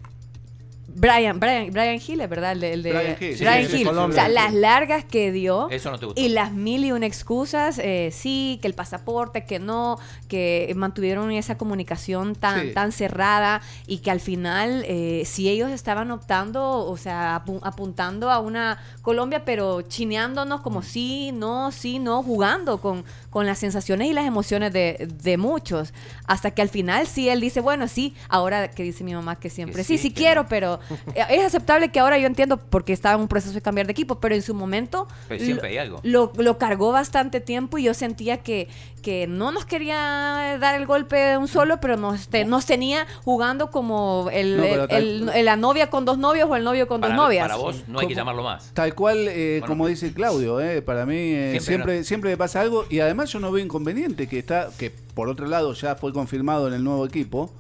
Brian, Brian, Brian Hill, es verdad, el de, el de- Brian Hill, sí, Brian sí, Hill. O sea, las largas que dio Eso no te gustó. y las mil y una excusas, eh, sí, que el pasaporte, que no, que mantuvieron esa comunicación tan, Sí. tan cerrada y que al final, eh, si ellos estaban optando, o sea, apu- apuntando a una Colombia, pero chineándonos como sí, no, sí, no, jugando con, con las sensaciones y las emociones de, de muchos. Hasta que al final sí, él dice, bueno, sí, ahora que dice mi mamá que siempre, Que sí, sí, sí que quiero, pero es aceptable que ahora yo entiendo porque estaba en un proceso de cambiar de equipo, pero en su momento Pues siempre hay algo. lo, lo cargó bastante tiempo y yo sentía que, que no nos quería dar el golpe de un solo, pero nos, te- nos tenía jugando como el, No, el- tal- el- la novia con dos novios o el novio con Para, dos novias. para vos no hay que llamarlo más. Tal cual, eh, como dice Claudio, eh, para mí eh, Siempre siempre, no- siempre, me pasa algo y además yo no veo inconveniente que está, que por otro lado ya fue confirmado en el nuevo equipo.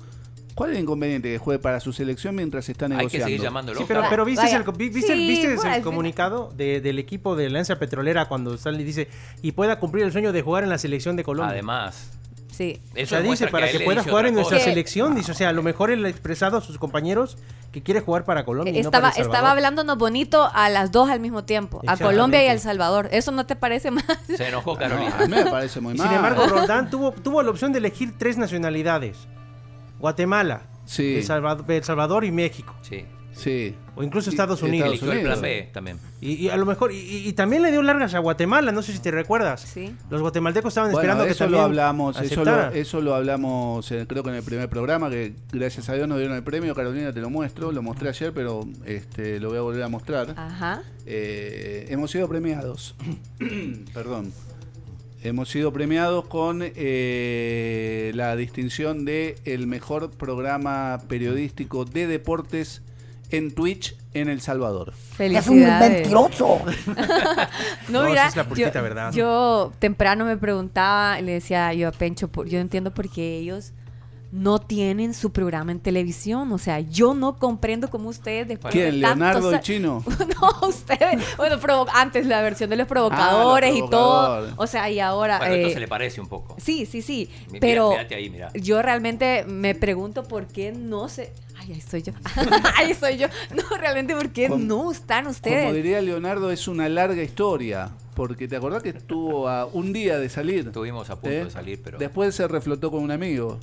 ¿Cuál es el inconveniente que juegue para su selección mientras se está Hay que negociando? seguir llamándolo. Sí, pero, pero ¿viste, Vaya. el, vi- viste el- Sí, viste bueno, el al comunicado de- del equipo de Alianza Petrolera cuando sale y dice y pueda cumplir el sueño de jugar en la selección de Colombia? Además, Sí. O eso sea, demuestra dice, para que pueda jugar en nuestra selección, dice, o sea, a lo mejor él ha expresado a sus compañeros que quiere jugar para Colombia. y no Estaba, para El estaba Salvador. hablándonos bonito a las dos al mismo tiempo, a. Colombia y a El Salvador. ¿Eso no te parece más? Se enojó No, Carolina. a mí me parece muy mal. sin embargo, Roldán tuvo, tuvo la opción de elegir tres nacionalidades. Guatemala, Sí. El Salvador, El Salvador y México. Sí. Sí. O incluso Estados Unidos. Eligió el plan B también. Y, y a lo mejor, y, también le dio largas a Guatemala, no sé si te recuerdas. Sí. Los guatemaltecos estaban Bueno, esperando que eso también lo hablamos, eso lo, eso lo hablamos eh, creo que en el primer programa, que gracias a Dios nos dieron el premio, Carolina te lo muestro, lo mostré ayer, pero este lo voy a volver a mostrar. Ajá. Eh, hemos sido premiados, perdón, hemos sido premiados con eh, la distinción de el mejor programa periodístico de deportes en Twitch en El Salvador. Felicidades. no, No, mira, esa es la purita yo, verdad. yo temprano me preguntaba, le decía yo a Pencho, por- yo entiendo por qué ellos no tienen su programa en televisión. O sea, yo no comprendo cómo ustedes después de ¿Quién? ¿Leonardo el a- chino? no, ustedes. Bueno, provo- antes la versión de los provocadores y todo. O sea, y ahora. Bueno, eh, entonces le parece un poco. Sí, sí, sí. Mira, Pero ahí, mira. yo realmente me pregunto por qué no se. Ay, ahí soy yo. ahí soy yo. No, realmente, ¿por qué Como- no están Como ustedes? diría Leonardo, es una larga historia. Porque te acordás que estuvo a un día de salir. Estuvimos a punto ¿Eh? de salir, pero Después se reflotó con un amigo.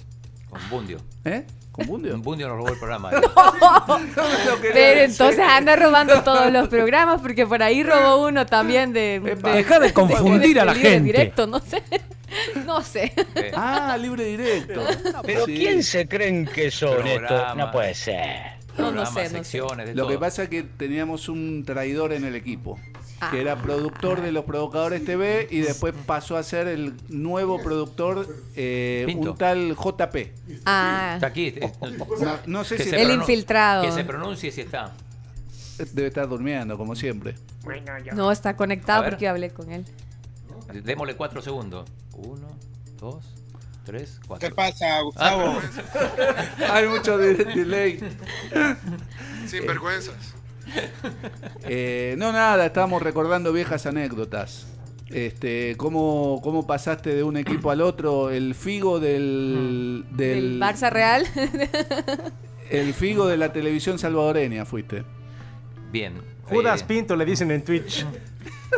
Con Bundio. ¿Eh? ¿Con Bundio? Un Bundio nos robó el programa. Pero entonces anda robando todos los programas porque por ahí robó uno también de. Deja de confundir a la gente. Directo, no sé. No sé. Ah, libre directo. Pero Sí. ¿quién se creen que son estos? Programa. No puede ser. No, no Programas, sé, no sé. de Lo que todo. pasa es que teníamos un traidor en el equipo. Ah. Que era productor de los Provocadores TV y después pasó a ser el nuevo productor, eh, Pinto. un tal JP. Ah, Está aquí. eh, No, no sé que si se El pronun- infiltrado. Que se pronuncie si está. debe estar durmiendo, como siempre. no está conectado A ver. porque yo hablé con él. Démosle cuatro segundos. Uno, dos, tres, cuatro. ¿Qué pasa, Gustavo? Hay mucho de- delay. Sin vergüenzas. Eh, no, nada, estábamos recordando viejas anécdotas. Este, ¿cómo, ¿Cómo pasaste de un equipo al otro? El Figo del, ¿El del Barça Real? el Figo de la televisión salvadoreña fuiste. Bien. Judas Eh, Pinto le dicen en Twitch.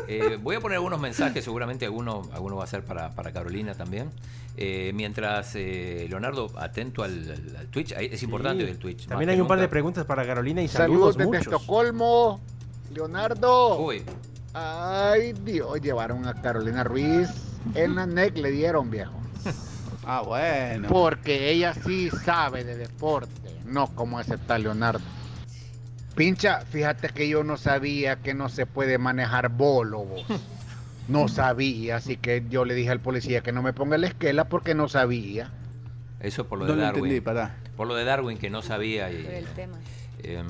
Eh, voy a poner algunos mensajes, seguramente alguno, alguno va a ser para, para Carolina también. Eh, mientras eh, Leonardo, atento al, al- al Twitch, es importante Sí. el Twitch. También hay un par de preguntas para Carolina y Saludos saludos, desde muchos. Estocolmo. Leonardo. Uy, Ay, Dios, llevaron a Carolina Ruiz. En la NEC le dieron, viejo. Ah, bueno. Porque ella sí sabe de deporte, no como ese tal Leonardo. Pincha, fíjate que yo no sabía que no se puede manejar bolo, vos. No sabía, así que yo le dije al policía que no me ponga la esquela porque no sabía. eso por lo No de lo Darwin. entendí, pará. Por lo de Darwin que no sabía. Y, Por el tema. em,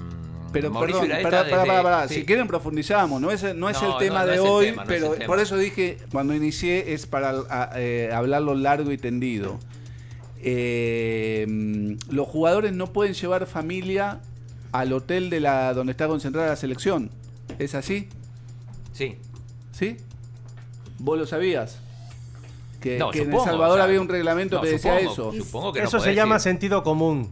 Pero Mauricio perdón, desde- pará, pará. sí. si quieren profundizamos, no es, no es No, el tema no, no de hoy, tema, no es pero por eso dije, cuando inicié es para a- eh, hablarlo largo y tendido. Eh, los jugadores no pueden llevar familia al hotel de la donde está concentrada la selección. ¿Es así? Sí. ¿Sí? ¿Vos lo sabías? Que, No, que en El Salvador o sea, había un reglamento no, que decía supongo, eso. supongo que no Eso se llama sentido común.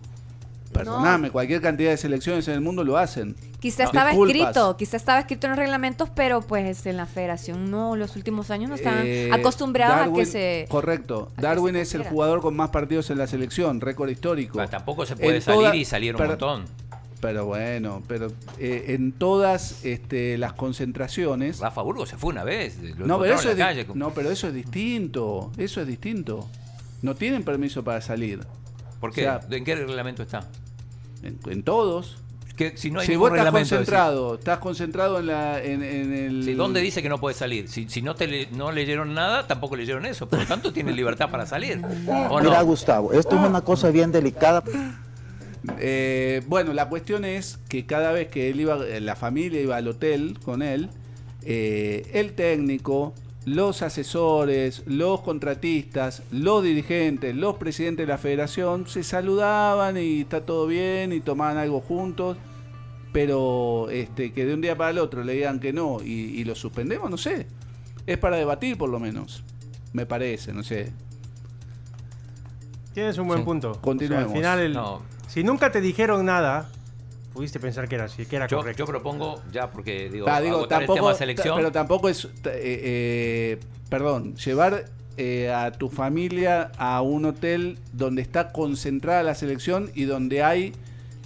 Perdóname, cualquier cantidad de selecciones en el mundo lo hacen. Quizá No. estaba Disculpas. escrito, quizá estaba escrito en los reglamentos, pero pues en la federación no, los últimos años no estaban Eh, acostumbrados a que se... Correcto. Darwin es el jugador con más partidos en la selección, récord histórico. Tampoco se puede En salir toda- y salir un pero- montón. Pero bueno, pero eh, en todas este, las concentraciones. Rafa Burgos se fue una vez. lo No, pero eso en es la calle. no, pero eso es distinto. Eso es distinto. No tienen permiso para salir. ¿Por O qué? sea, ¿En qué reglamento está? en, en todos. Que si no hay si ningún vos estás concentrado, estás concentrado en, la, en, en el. Sí, ¿Dónde dice que no puede salir? Si, si no te le- no leyeron nada, tampoco leyeron eso. Por lo tanto, tienen libertad para salir. ¿O Mira, no? Gustavo, esto es una cosa bien delicada. Eh, bueno, la cuestión es que cada vez que él iba, eh, la familia iba al hotel con él, eh, el técnico, los asesores, los contratistas, los dirigentes, los presidentes de la federación se saludaban y está todo bien y tomaban algo juntos, pero este, que de un día para el otro le digan que no y, y lo suspendemos, no sé. Es para debatir por lo menos, me parece, no sé. Tienes un buen Sí. punto. O sea, Continuemos. al final, el- No. Si nunca te dijeron nada, pudiste pensar que era así, que era Yo, correcto. yo propongo, ya porque digo, Ah, digo, agotar el tampoco, tema selección. pero tampoco es, eh, eh, perdón, llevar eh, a tu familia a un hotel donde está concentrada la selección y donde hay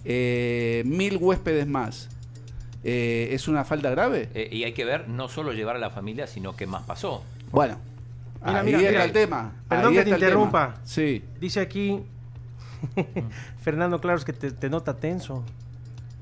eh, mil huéspedes más. Eh, ¿Es una falta grave? Eh, y hay que ver no solo llevar a la familia, sino qué más pasó. Bueno, Mira, ahí mira, está mira. el tema. Perdón ahí que te interrumpa. Sí. Dice aquí Fernando Claros que te, te nota tenso.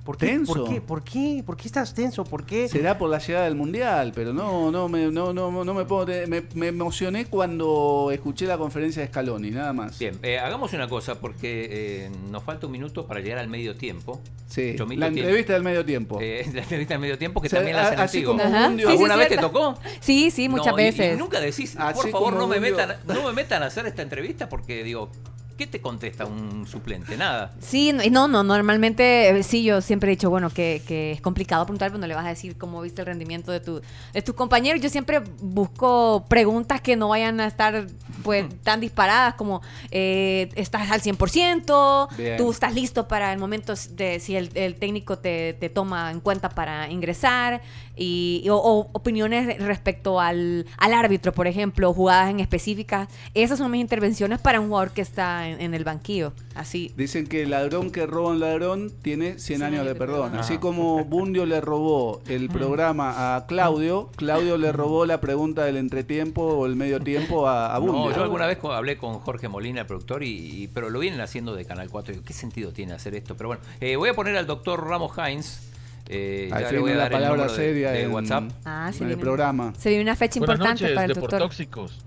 ¿Por qué? ¿Tenso? ¿Por qué? ¿Por qué? ¿Por qué estás tenso? ¿Por qué? Será por la llegada del mundial, pero no, no me, no, no, no me puedo. Me, me emocioné cuando escuché la conferencia de Scaloni, nada más. Bien, eh, hagamos una cosa, porque eh, nos falta un minuto para llegar al medio tiempo. Sí, Chomito la entrevista del medio tiempo. Eh, la entrevista del medio tiempo que O sea, también la hacen así antiguo. como Ajá, Bundio- sí, sí, ¿Alguna vez te tocó? Sí, sí, muchas No, y- y veces. nunca decís, por favor, no me, metan, no me metan a hacer esta entrevista porque digo, ¿qué te contesta un suplente? Nada. Sí, no, y no, no, normalmente eh, sí, yo siempre he dicho, bueno, que, que es complicado preguntar, pero no le vas a decir cómo viste el rendimiento de, tu, de tus compañeros. Yo siempre busco preguntas que no vayan a estar pues tan disparadas como, eh, ¿estás al 100%? Bien. ¿Tú estás listo para el momento de si el, el técnico te, te toma en cuenta para ingresar? Y, y- o, o opiniones respecto al, al árbitro, por ejemplo, jugadas en específicas. Esas son mis intervenciones para un jugador que está en, en el banquillo. Así. Dicen que el ladrón que roba a un ladrón tiene 100 años de perdón. perdón. Así Ajá. como Bundio le robó el programa a Claudio, Claudio le robó la pregunta del entretiempo o el medio tiempo a, a Bundio. No, yo alguna vez hablé con Jorge Molina, el productor, y, y- pero lo vienen haciendo de Canal 4. Digo, ¿Qué sentido tiene hacer esto? Pero bueno, eh, voy a poner al doctor Ramos Heinz. Eh, ya le voy a la dar palabra seria de, en- WhatsApp. Ah, sí, en el programa. Se viene una fecha Buenas importante noches, para el doctor. Deportóxicos.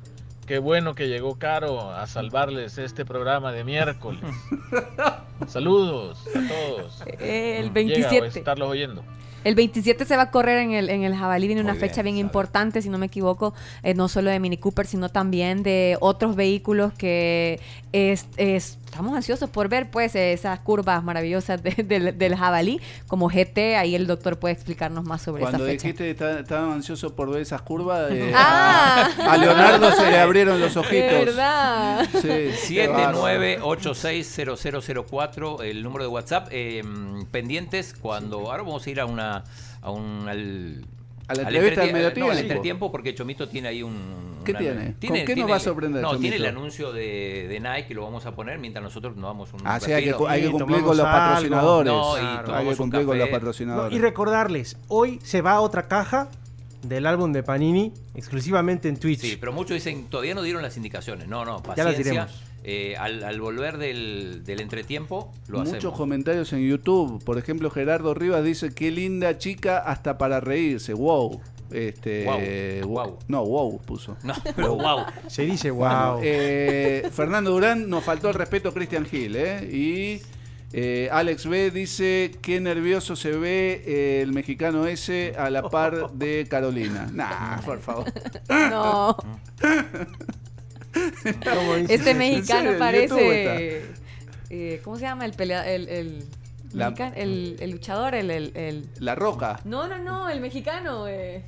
Qué bueno que llegó Caro a salvarles este programa de miércoles. Saludos a todos. El Llega, 27. voy a estarlos oyendo. El 27 se va a correr en el, en el Jabalí, viene una fecha bien, bien importante, si no me equivoco, eh, no solo de Mini Cooper, sino también de otros vehículos que es, es- estamos ansiosos por ver, pues, esas curvas maravillosas de- del, del Jabalí, como GT, ahí el doctor puede explicarnos más sobre Cuando esa fecha. dijiste que está- estaba ansioso por ver esas curvas, eh, Ah. a, a Leonardo se le abrieron los ojitos. De verdad. Sí, qué bárbaro. 79860004, el número de WhatsApp. eh, pendientes cuando. Ahora vamos a ir a una. A un, al, A la al entrevista medio no, al tiempo. entretiempo, porque Chomito tiene ahí un. ¿Qué una- tiene? ¿Con qué nos va a sorprender, No, tiene el anuncio de, de Nike, lo vamos a poner mientras nosotros nos damos un. Ah, sí, hay que, hay que cumplir con los algo. patrocinadores. No, y hay que cumplir con los patrocinadores. No, y recordarles, hoy se va otra caja del álbum de Panini exclusivamente en Twitch. Sí, pero muchos dicen, todavía no dieron las indicaciones. No, no, Ya las paciencia. diremos. Eh, al, al volver del, del entretiempo, lo Muchos hacemos. comentarios en YouTube. Por ejemplo, Gerardo Rivas dice, qué linda chica hasta para reírse. Wow. Este, Wow. wow. No, wow puso. No, pero wow. Se dice wow. Bueno, eh, Fernando Durán, nos faltó el respeto a Christian Gil. ¿eh? Y eh, Alex B dice, qué nervioso se ve eh, el mexicano ese a la par de Carolina. Nah, por favor. No. Este mexicano ¿En YouTube parece. eh, ¿Cómo se llama el pelea, el, el, La- el, el luchador? El, el, el- La Roca. No, no, no, el mexicano. eh.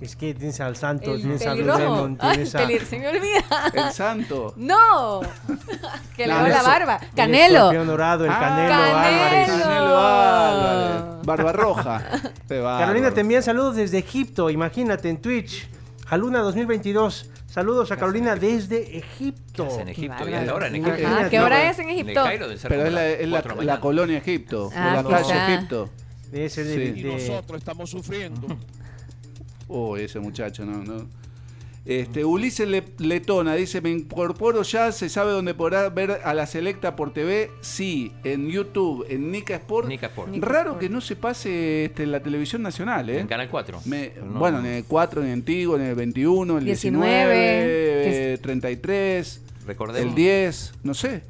Es que tienes al Santo, El tienes pelirrojo. Demon, Ay, tienes a... pelir- se me olvida. El santo. No. que le va la barba. el Canelo. escorpión dorado, el Ah, Canelo Álvarez. Canelo Álvarez. Carolina te envía saludos desde Egipto, imagínate, en Twitch. Jaluna 2022. Saludos a Carolina desde Egipto. en Egipto? Qué ¿Y a la hora en Egipto? Ah, ¿qué hora es en En el Egipto? Ser Pero es la, es la- de la colonia Egipto. Ah, la calle. Egipto. Ser de- Sí. de- Nosotros estamos sufriendo. Uy, ese muchacho, no, no. Este, Ulises Le- Letona dice, me incorporo ya, se sabe dónde podrá ver a la selecta por TV, sí, en YouTube, en Nica Sport. Nica Sport. Raro que no se pase este, en la televisión nacional, ¿eh? En Canal 4. Me- No. Bueno, en el 4, en el Antigo, en el 21, el 19, 19, eh, 33, Recordemos. el 10, no sé.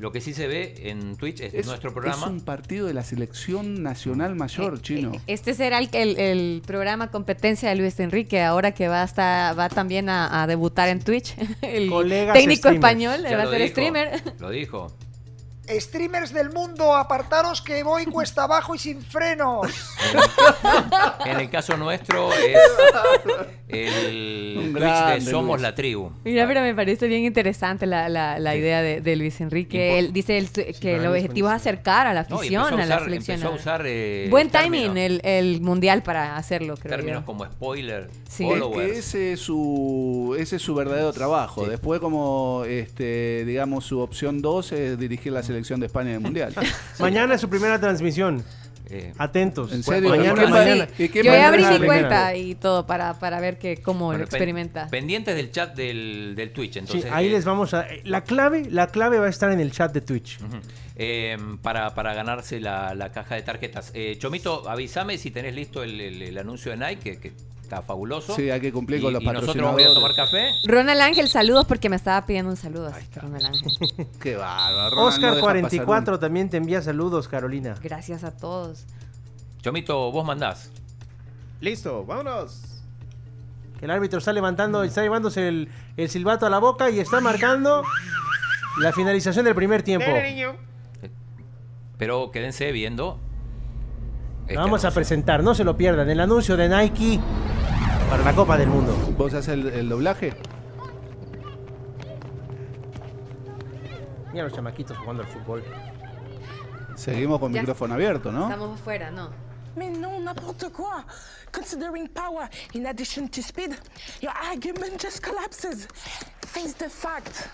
Lo que sí se ve en Twitch es, Es, nuestro es programa. un partido de la selección nacional mayor, chino. Este será el, el- el programa competencia de Luis Enrique, ahora que va a estar, va también a, a debutar en Twitch. El Colegas técnico streamers. español Ya va a ser dijo, streamer. Lo dijo. Streamers del mundo, apartaros que voy cuesta abajo y sin frenos. En el caso nuestro es el Twitch de Somos Luis. la Tribu. Mira, pero me parece bien interesante la, la- la idea de, de Luis Enrique. Él dice el- que para el objetivo es acercar a la No, afición, empezó a a la usar- selección. empezó a usar, eh, Buen timing el, el mundial para hacerlo, creo Términos yo. como spoiler, Sí. Es que ese es su ese es su verdadero trabajo. Sí. Después como este digamos su opción 2 es dirigir la selección de España en el mundial. Mañana es su primera transmisión. Eh, Atentos. ¿En serio? Mañana, ¿Quién va- mañana. ¿Y quién Yo ya a abrí mi cuenta y todo para, para ver que cómo bueno, lo experimenta. pendientes del chat del, del Twitch. Entonces, sí, ahí eh, les vamos a... La clave, la clave va a estar en el chat de Twitch. Eh, para, para ganarse la, la caja de tarjetas. Eh, Chomito, avísame si tenés listo el, el- el anuncio de Nike, que, que está fabuloso. Sí, hay que cumplir Y- con los y nosotros vamos a tomar patrocinadores. café. Ronald Ángel, saludos porque me estaba pidiendo un saludo. así que Ronald Ángel. Qué bárbaro. Ronald, no deja pasar Oscar44 también te envía saludos, Carolina. Gracias a todos. Chomito, vos mandás. Listo, vámonos. El árbitro está levantando, está llevándose el, el silbato a la boca y está marcando la finalización del primer tiempo. Pero quédense viendo. este vamos a presentar, no se lo pierdan. El anuncio de Nike para la Copa del Mundo. ¿Vos haces el, el doblaje? Mira los chamaquitos jugando al fútbol. Seguimos con Ya- micrófono abierto, ¿no? Estamos afuera, ¿no? Mais non, n'importe quoi. Considering power in addition to speed, your argument just collapses. Face the fact.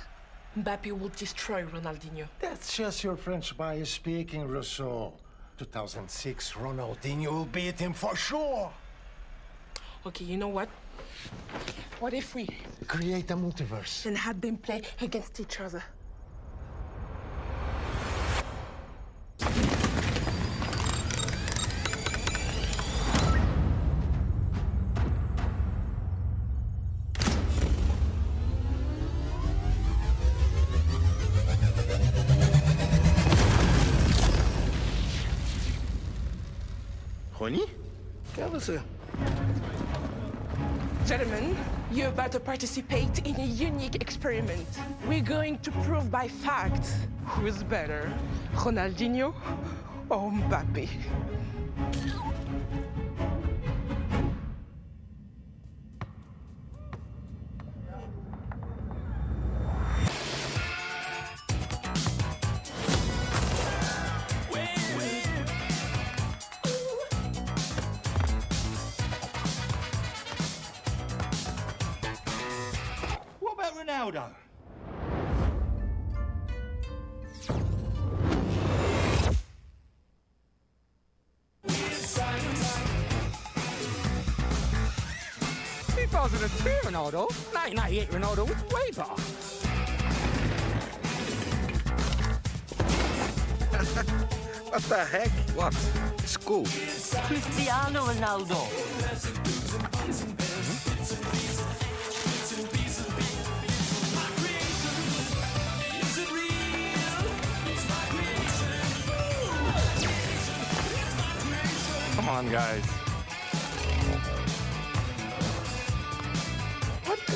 Mbappe will destroy Ronaldinho. That's just your French bias speaking, Rousseau. 2006, Ronaldinho will beat him for sure. Okay, you know what? What if we Create a multiverse. and have them play against each other? Unique experiment. We're going to prove by fact who's better, Ronaldinho or Mbappe. 1998 Ronaldo was way better. What the heck? What? It's cool. Cristiano Ronaldo. Come on, guys. What the?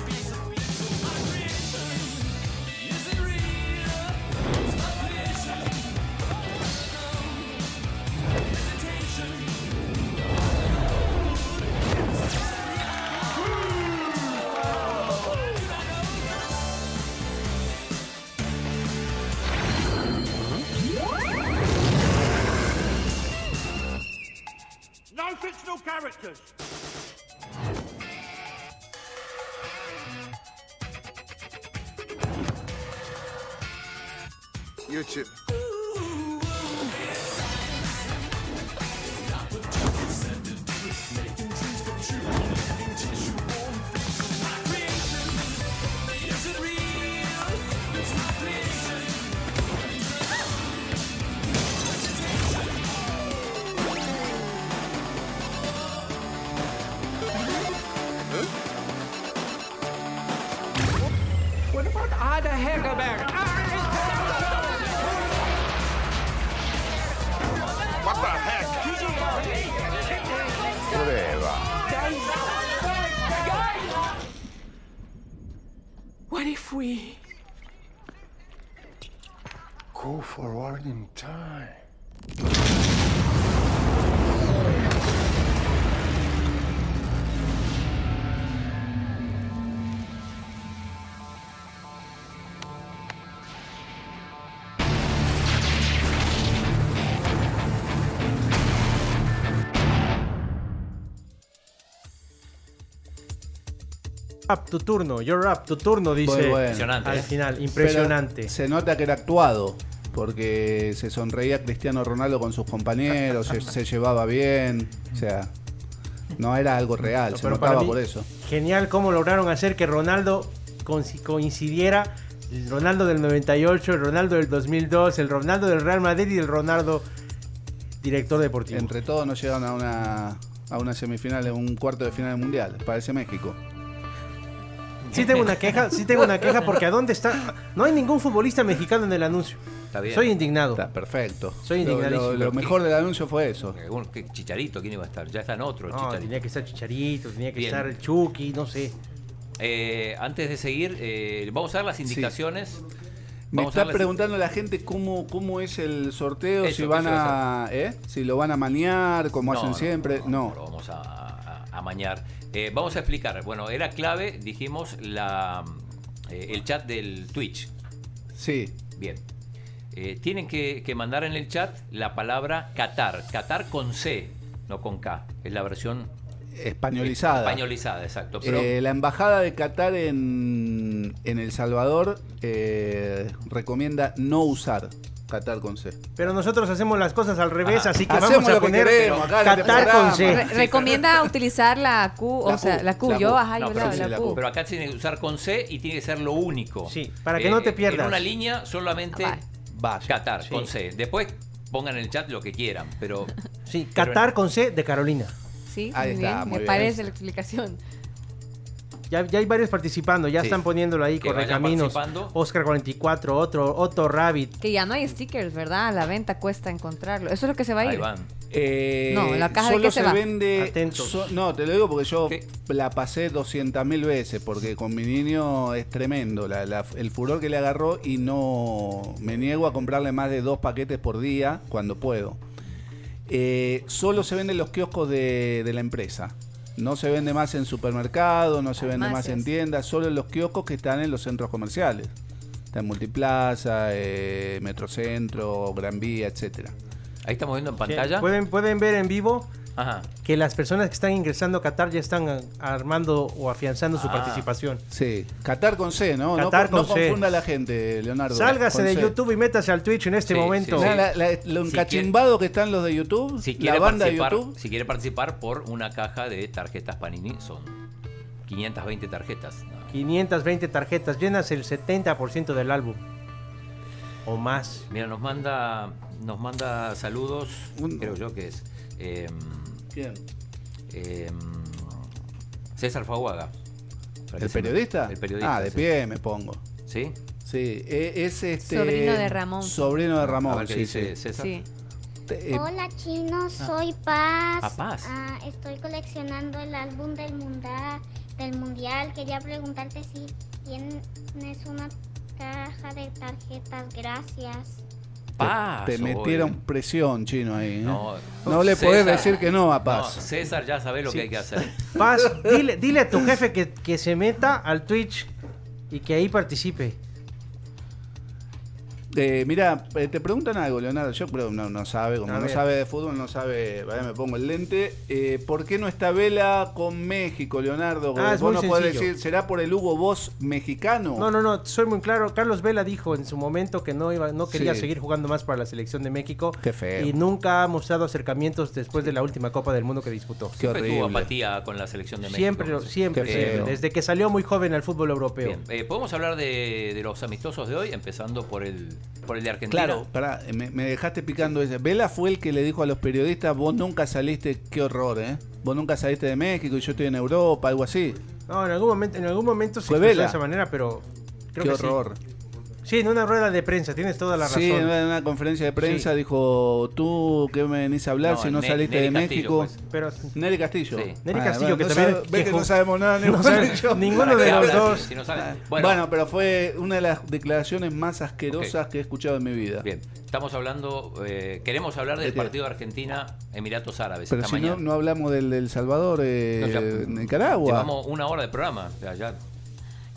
YouTube. Up, tu turno, you're up, tu turno, dice bueno. Impresionante, al final. Impresionante. Pero se nota que era actuado, porque se sonreía Cristiano Ronaldo con sus compañeros, se, se llevaba bien, o sea, no era algo real, No, se notaba mí, por eso. Genial cómo lograron hacer que Ronaldo coinci- coincidiera el Ronaldo del 98, el Ronaldo del 2002, el Ronaldo del Real Madrid y el Ronaldo director deportivo. Entre todos nos llegaron a una, a una semifinal, a un cuarto de final mundial, parece México. Sí tengo una queja, sí tengo una queja porque ¿a dónde está? No hay ningún futbolista mexicano en el anuncio. Está bien. Soy indignado. Está perfecto. Soy Lo- indignadísimo. Lo, lo mejor del anuncio fue eso. Algún- ¿qué Chicharito, ¿quién iba a estar? Ya está en otro, el No, Chicharito. tenía que estar Chicharito, tenía que Bien. estar el Chucky, no sé. Eh, antes de seguir, eh, vamos a dar las indicaciones. Me Vamos a está dar las- preguntando la gente cómo, cómo es el sorteo, Eso, si van eso, a, ¿eh? si lo van a manear, como No, hacen no, siempre. No, lo vamos a, a- a mañar. Eh, vamos a explicar. Bueno, era clave, dijimos, la, eh, el chat del Twitch. Sí. Bien. Eh, tienen que, que mandar en el chat la palabra Qatar. Qatar con C, no con K. Es la versión españolizada. españolizada, exacto. Pero Eh, la embajada de Qatar en, en El Salvador eh, recomienda no usar Qatar con C. Pero nosotros hacemos las cosas al revés, Ajá. así que Hacemos vamos a lo que poner queremos acá en Qatar con. C. Re- recomienda utilizar la Q, La o sea, Q, la Q. la yo, Q. ajá, No, yo pero la, sí, la la Q. Pero acá tiene que usar con C y tiene que ser lo único. Eh, Sí, para que no te pierdas. En una línea solamente Qatar Sí. con C. Después pongan en el chat lo que quieran, pero Sí, pero- Qatar con C de Carolina. Sí, Ahí muy está, bien, muy me bien. parece la explicación. Ya, ya hay varios participando, ya Sí. están poniéndolo ahí, Que Correcaminos, participando. Oscar 44, otro, Otto Rabbit. Que ya no hay stickers, ¿verdad? A la venta cuesta encontrarlo. Eso es lo que se va a ir. ahí van. Eh, No, ¿la caja de solo qué se va? vende. Atentos. so- no, te lo digo porque yo la pasé 200 mil veces, porque con mi niño es tremendo la- la- el furor que le agarró y no me niego a comprarle más de dos paquetes por día cuando puedo. Eh, solo se vende en los kioscos de, de la empresa. No se vende más en supermercado, no se vende más en tiendas, solo en los kioscos que están en los centros comerciales. Está en Multiplaza, eh, Metrocentro, Gran Vía, etcétera. Ahí estamos viendo en pantalla. Pueden, pueden ver en vivo Ajá. que las personas que están ingresando a Qatar ya están armando o afianzando su Ah. participación. Sí, Qatar con C, ¿no? No Qatar co- no, con C. confunda a la gente, Leonardo. Sálgase de C. YouTube y métase al Twitch en este Sí, momento. sí, sí. Mira, la- la- lo Si encachimbado que están los de YouTube, Si la quiere, banda de participar, YouTube. si quiere participar por una caja de tarjetas Panini, son 520 tarjetas. 520 tarjetas, llenas el 70% del álbum. O más. Mira, nos manda, nos manda saludos, creo yo que es. eh, ¿Quién? eh, César Faguaga. ¿El periodista? El periodista. Ah, de sí. pie me pongo. ¿Sí? Sí, e- es este. Sobrino de Ramón. Sobrino de A Ramón, ver qué sí, dice sí. César. Sí. Eh, Hola chino, soy Paz. Ah, Paz. Ah, estoy coleccionando el álbum del mundial, del mundial. Quería preguntarte si tienes una caja de tarjetas. Gracias. Paz, te metieron oye. presión, chino, ahí. ¿eh? No, No le César. podés decir que no a Paz. No, César ya sabe lo que hay que hacer. Paz, dile, dile a tu jefe que, que se meta al Twitch y que ahí participe. Eh, mira, eh, te preguntan algo, Leonardo. Yo creo que no, no sabe, como no sabe de fútbol, no sabe. Vaya, me pongo el lente. Eh, ¿Por qué no está Vela con México, Leonardo? Ah, es Vos muy no podés sencillo. decir, ¿será por el Hugo Boss mexicano? No, no, no, soy muy claro. Carlos Vela dijo en su momento que no iba, no quería Sí. seguir jugando más para la selección de México. Qué feo. Y nunca ha mostrado acercamientos después de la última Copa del Mundo que disputó. Siempre tuvo apatía con la selección de México. Siempre, siempre, Qué siempre. Desde que salió muy joven al fútbol europeo. Bien, eh, podemos hablar de, de los amistosos de hoy, empezando por el, por el de Argentina. Claro, pará, me, me dejaste picando ese. Vela fue el que le dijo a los periodistas, vos nunca saliste, qué horror, ¿eh? Vos nunca saliste de México y yo estoy en Europa, algo así. No, en algún momento, en algún momento se Fue Vela. de esa manera, pero creo qué que sí. horror. Sí, en una rueda de prensa, tienes toda la razón. Sí, en una, en una conferencia de prensa dijo, tú qué me venís a hablar No, si no Ne- saliste Nelly de Castillo, México. pues. Pero- Nelly Castillo. Sí. Nelly Ah, Castillo, bueno, que no también- sabe- ves que no sabemos nada ni no sabe- ninguno de los dos. Si no sabe- Bueno, Bueno, pero fue una de las declaraciones más asquerosas que he escuchado en mi vida. bien, estamos hablando, eh, queremos hablar del partido de Argentina-Emiratos Árabes Pero esta si no, mañana. no hablamos del, del Salvador, eh, No, ya- Nicaragua. Llevamos una hora de programa. ya- ya.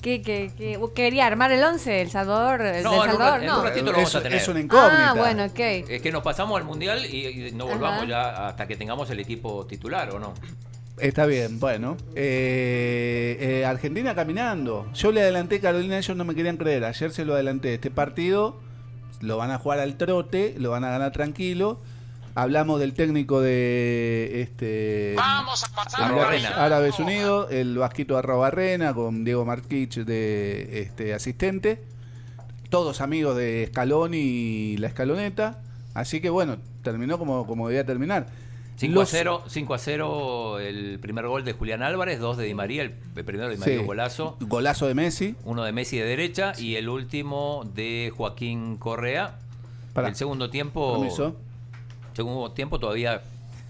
¿Qué, qué, qué? ¿Quería armar el 11? ¿El Salvador? ¿El No, del en un Salvador? ra- en no. un ratito lo vamos a tener. es una incógnita. Ah, bueno, ok. Es que nos pasamos al Mundial y, y no volvamos Ajá. ya hasta que tengamos el equipo titular, ¿o no? Está bien, bueno. Eh, eh, Argentina caminando. Yo le adelanté Carolina, ellos no me querían creer. Ayer se lo adelanté. Este partido lo van a jugar al trote, lo van a ganar tranquilo. Hablamos del técnico de este Vamos a pasar Árabes, Unidos, el Vasquito Arrobarrena con Diego Marquich de este asistente. Todos amigos de Scaloni y la escaloneta. Así que bueno, terminó como, como debía terminar. 5 a Los- 0, 5 a 0 el primer gol de Julián Álvarez, dos de Di María, el, primero de Di María Sí. golazo, Golazo de Messi. uno de Messi de derecha y el último de Joaquín Correa. Pará. El segundo tiempo Permiso. Segundo tiempo todavía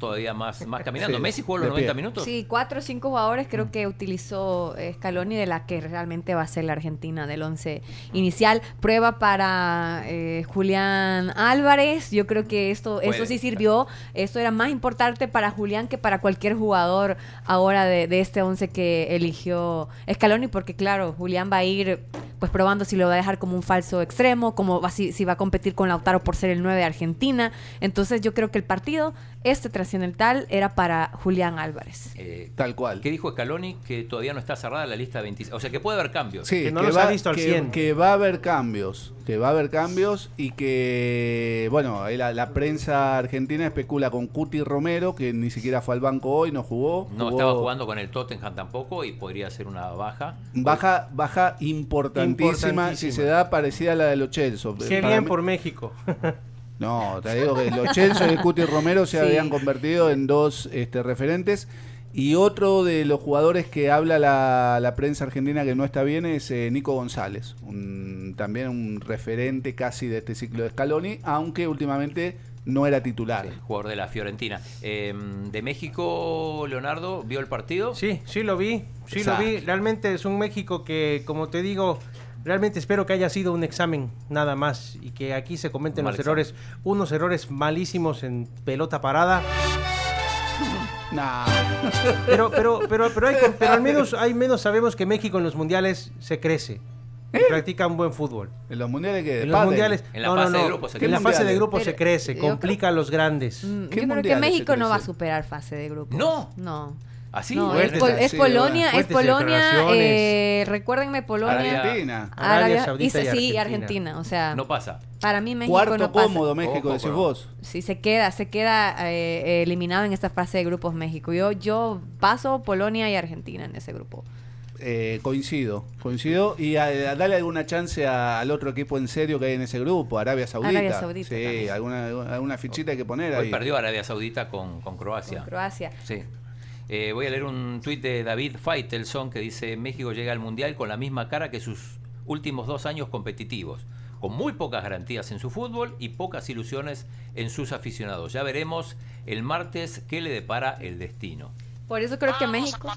todavía más, más caminando. Sí, Messi jugó los de 90 pie. minutos. Sí, cuatro o cinco jugadores creo que utilizó eh, Scaloni de la que realmente va a ser la Argentina del 11 inicial. Prueba para eh, Julián Álvarez. Yo creo que esto, esto Puede. sí sirvió. Esto era más importante para Julián que para cualquier jugador ahora de, de este 11 que eligió Scaloni, porque claro, Julián va a ir pues probando si lo va a dejar como un falso extremo, como va, si, si va a competir con Lautaro por ser el 9 de Argentina. Entonces yo creo que el partido, este trascendental, era para Julián Álvarez. Eh, Tal cual. ¿Qué dijo Scaloni? Que todavía no está cerrada la lista de 26. O sea que puede haber cambios. Sí, Que no que, los va, ha visto al que- 100. que va a haber cambios, que va a haber cambios y que, bueno, ahí la, la prensa argentina especula con Cuti Romero, que ni siquiera fue al banco hoy, no jugó. No jugó- estaba jugando con el Tottenham tampoco y podría ser una baja. Baja, baja importantísima, si Importantísima. se da parecida a la de los Chelsea. Qué bien mí- por México. No, te digo que los Chelsea y Cuti Romero se Sí. habían convertido en dos este, referentes. Y otro de los jugadores que habla la, la prensa argentina que no está bien es eh, Nico González, un- también un referente casi de este ciclo de Scaloni, aunque últimamente no era titular. Sí, jugador de la Fiorentina. Eh, de México, Leonardo, ¿vio el partido? Sí, sí lo vi, sí Exacto. lo vi. Realmente es un México que, como te digo, realmente espero que haya sido un examen nada más y que aquí se comenten Mal los examen. errores, unos errores malísimos en pelota parada. Nah. Pero, pero, pero, pero, hay, pero al menos, al menos sabemos que México en los mundiales se crece. y Practica un buen fútbol. En los mundiales que En los mundiales, En la no, no, fase de grupos se en la crece. fase de grupos se crece, complica a los grandes. Mm, Yo ¿Qué creo que México no va a crece? superar fase de grupo. No. No. Así. No, fuertes, es, Pol- es sí, Polonia, es Polonia, eh, recuérdenme Polonia, Argentina. Arabia Saudita y, y sí, Argentina. Argentina, o sea, No pasa. para mí México Cuarto no pasa. cómodo México, Ojo, decís pero- vos. Sí, se queda, se queda eh, eliminado en esta fase de grupos México. Yo, yo paso Polonia y Argentina en ese grupo. Eh, coincido, coincido. Y a, a darle alguna chance a- al otro equipo en serio que hay en ese grupo, Arabia Saudita. Arabia Saudita Sí, alguna, alguna fichita hay que poner Hoy ahí. perdió Arabia Saudita con, con Croacia. Con Croacia. Sí. Eh, voy a leer un tuit de David Faitelson que dice México llega al Mundial con la misma cara que sus últimos dos años competitivos. con muy pocas garantías en su fútbol y pocas ilusiones en sus aficionados. Ya veremos el martes qué le depara el destino. Por eso creo que México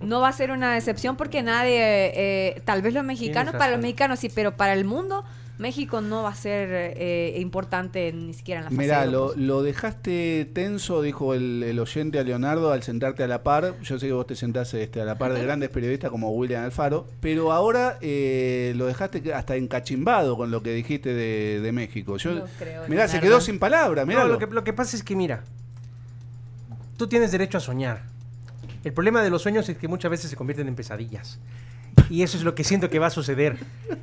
no va a ser una decepción porque nadie, eh, tal vez los mexicanos, para los mexicanos sí, pero para el mundo, México no va a ser eh, importante ni siquiera en la fase Mirá, de lo, dejaste tenso, dijo el, el oyente a Leonardo al sentarte a la par. Yo sé que vos te sentás este, a la par de grandes periodistas como William Alfaro, pero ahora eh, lo dejaste que- hasta encachimbado con lo que dijiste de, de México. Yo, No creo, mirá, se quedó sin palabras, mirá. No, lo que, lo que pasa es que, mira, tú tienes derecho a soñar. El problema de los sueños es que muchas veces se convierten en pesadillas. Y eso es lo que siento que va a suceder.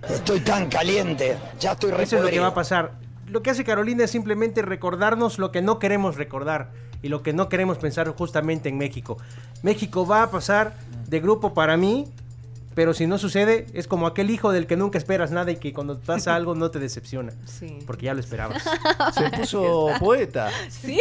Estoy tan caliente, ya estoy Eso es lo que va a pasar. Lo que hace Carolina es simplemente recordarnos lo que no queremos recordar y lo que no queremos pensar justamente en México. México va a pasar de grupo para mí, pero si no sucede, es como aquel hijo del que nunca esperas nada y que cuando pasa algo no te decepciona. Sí. Porque ya lo esperabas. Se puso poeta. Sí.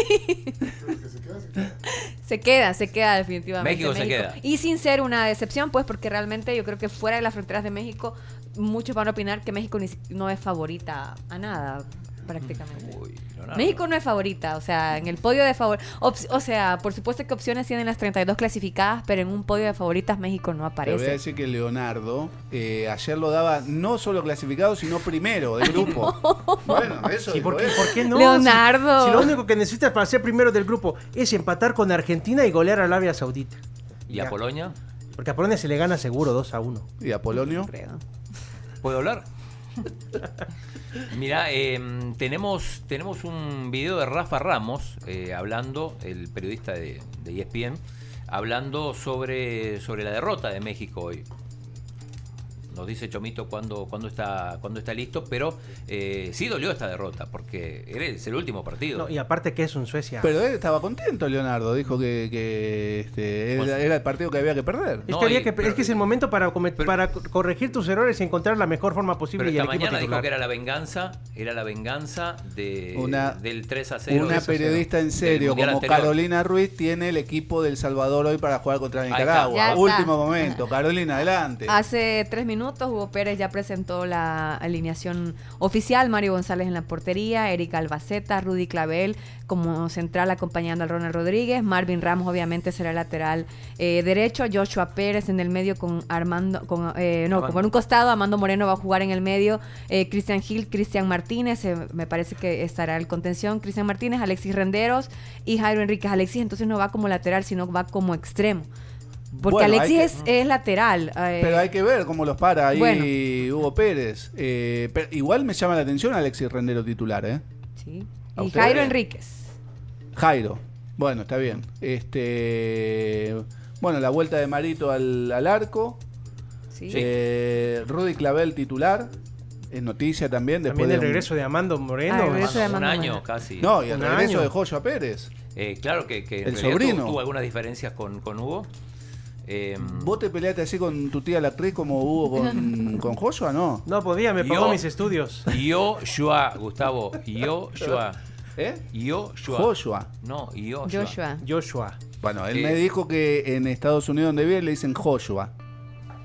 Se queda, se queda definitivamente. México se queda. Y sin ser una decepción, pues, porque realmente yo creo que fuera de las fronteras de México, muchos van a opinar que México no es favorita a nada, prácticamente. México no es favorita, o sea, en el podio de favor, o sea, por supuesto que opciones tienen las 32 clasificadas, pero en un podio de favoritas México no Te voy a aparece. decir que Leonardo eh, ayer lo daba no solo clasificado, sino primero de grupo. Bueno, eso dijo ¿por, qué, por qué no? Leonardo. Si, si lo único que necesitas para ser primero del grupo es empatar con Argentina y golear a Arabia Saudita. ¿Y a Polonia? Porque a Polonia se le gana seguro 2 a 1. ¿Y a Polonio? ¿Puedo hablar? Mira, em, tenemos, tenemos un video de Rafa Ramos eh, hablando, el periodista de, de ESPN, hablando sobre, sobre la derrota de México hoy. Nos dice Chomito cuando, cuando, está, cuando está listo, pero eh, sí dolió esta derrota, porque es el último partido. No, y aparte que es un Suecia. Pero él estaba contento, Leonardo. Dijo que, que, este, era, era el partido que había que perder. Es, que había que- es que es el momento para, para co- corregir tus errores y encontrar la mejor forma posible. Pero y el mañana dijo que era la venganza, era la venganza de, Una- del 3 a 0. Una periodista en serio como anterior. Carolina Ruiz tiene el equipo del Salvador hoy para jugar contra. Nicaragua. Último momento. Carolina, adelante. Hace tres minutos Hugo Pérez ya presentó la alineación oficial. Mario González en la portería, Erika Albaceta, Rudy Clavel como central acompañando al Ronald Rodríguez, Marvin Ramos obviamente será lateral eh, derecho, Joshua Pérez en el medio con Armando, con, eh, no, Armando. por un costado, Amando Moreno va a jugar en el medio, eh, Cristian Gil, Cristian Martínez, eh, me parece que estará el contención, Cristian Martínez, Alexis Renderos y Jairo Enríquez. Alexis entonces no va como lateral, sino va como extremo. Porque Bueno, Alexis que- es, es lateral. eh, Pero hay que ver cómo los para ahí Bueno. Hugo Pérez. Eh, pero igual me llama la atención Alexis Rendero titular, ¿eh? Sí. ¿A Y? Jairo Enríquez. Jairo. Bueno, está bien. Este, bueno, la vuelta de Marito al, al arco. Sí. Eh, Rudy Clavel titular. Es noticia también. Después También el de un- regreso de Amando Moreno. Ah, el regreso de un Amando año Moreno. casi. No, y el Un regreso año. de Joshua Pérez. Eh, claro que, que El sobrino. Tuvo, tuvo algunas diferencias con, con Hugo. Eh, ¿Vos te peleaste así con tu tía la actriz como hubo con, con Joshua? No. No podía, me pagó mis estudios. Yo, Joa, Gustavo. Yo, Joa. ¿Eh? Yo, Joa. Joshua. No, yo, Joshua. Joshua. Bueno, él Eh, me dijo que en Estados Unidos donde vive le dicen Joshua.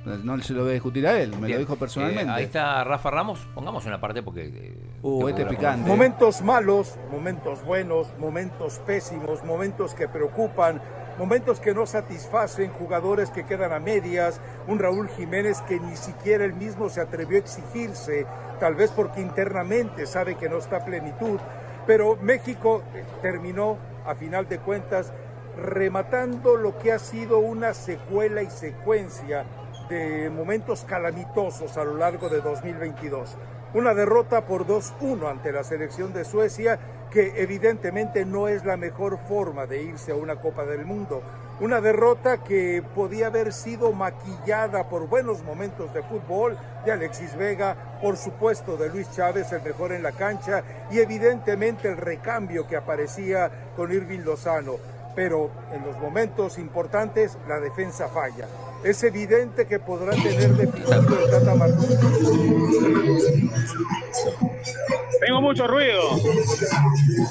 No se lo voy a discutir a él, me Bien. lo dijo personalmente. Eh, ahí está Rafa Ramos. Pongamos una parte porque. eh, Uh, este picante. Momentos malos, momentos buenos, momentos pésimos, momentos que preocupan, momentos que no satisfacen, jugadores que quedan a medias, un Raúl Jiménez que ni siquiera él mismo se atrevió a exigirse, tal vez porque internamente sabe que no está a plenitud, pero México eh, terminó a final de cuentas rematando lo que ha sido una secuela y secuencia de momentos calamitosos a lo largo de 2022. Una derrota por 2-1 ante la selección de Suecia, que evidentemente no es la mejor forma de irse a una Copa del Mundo. Una derrota que podía haber sido maquillada por buenos momentos de fútbol de Alexis Vega, por supuesto de Luis Chávez, el mejor en la cancha, y evidentemente el recambio que aparecía con Irving Lozano. Pero en los momentos importantes la defensa falla. Es evidente que podrá tener deficit el Tata Martino. Tengo mucho ruido.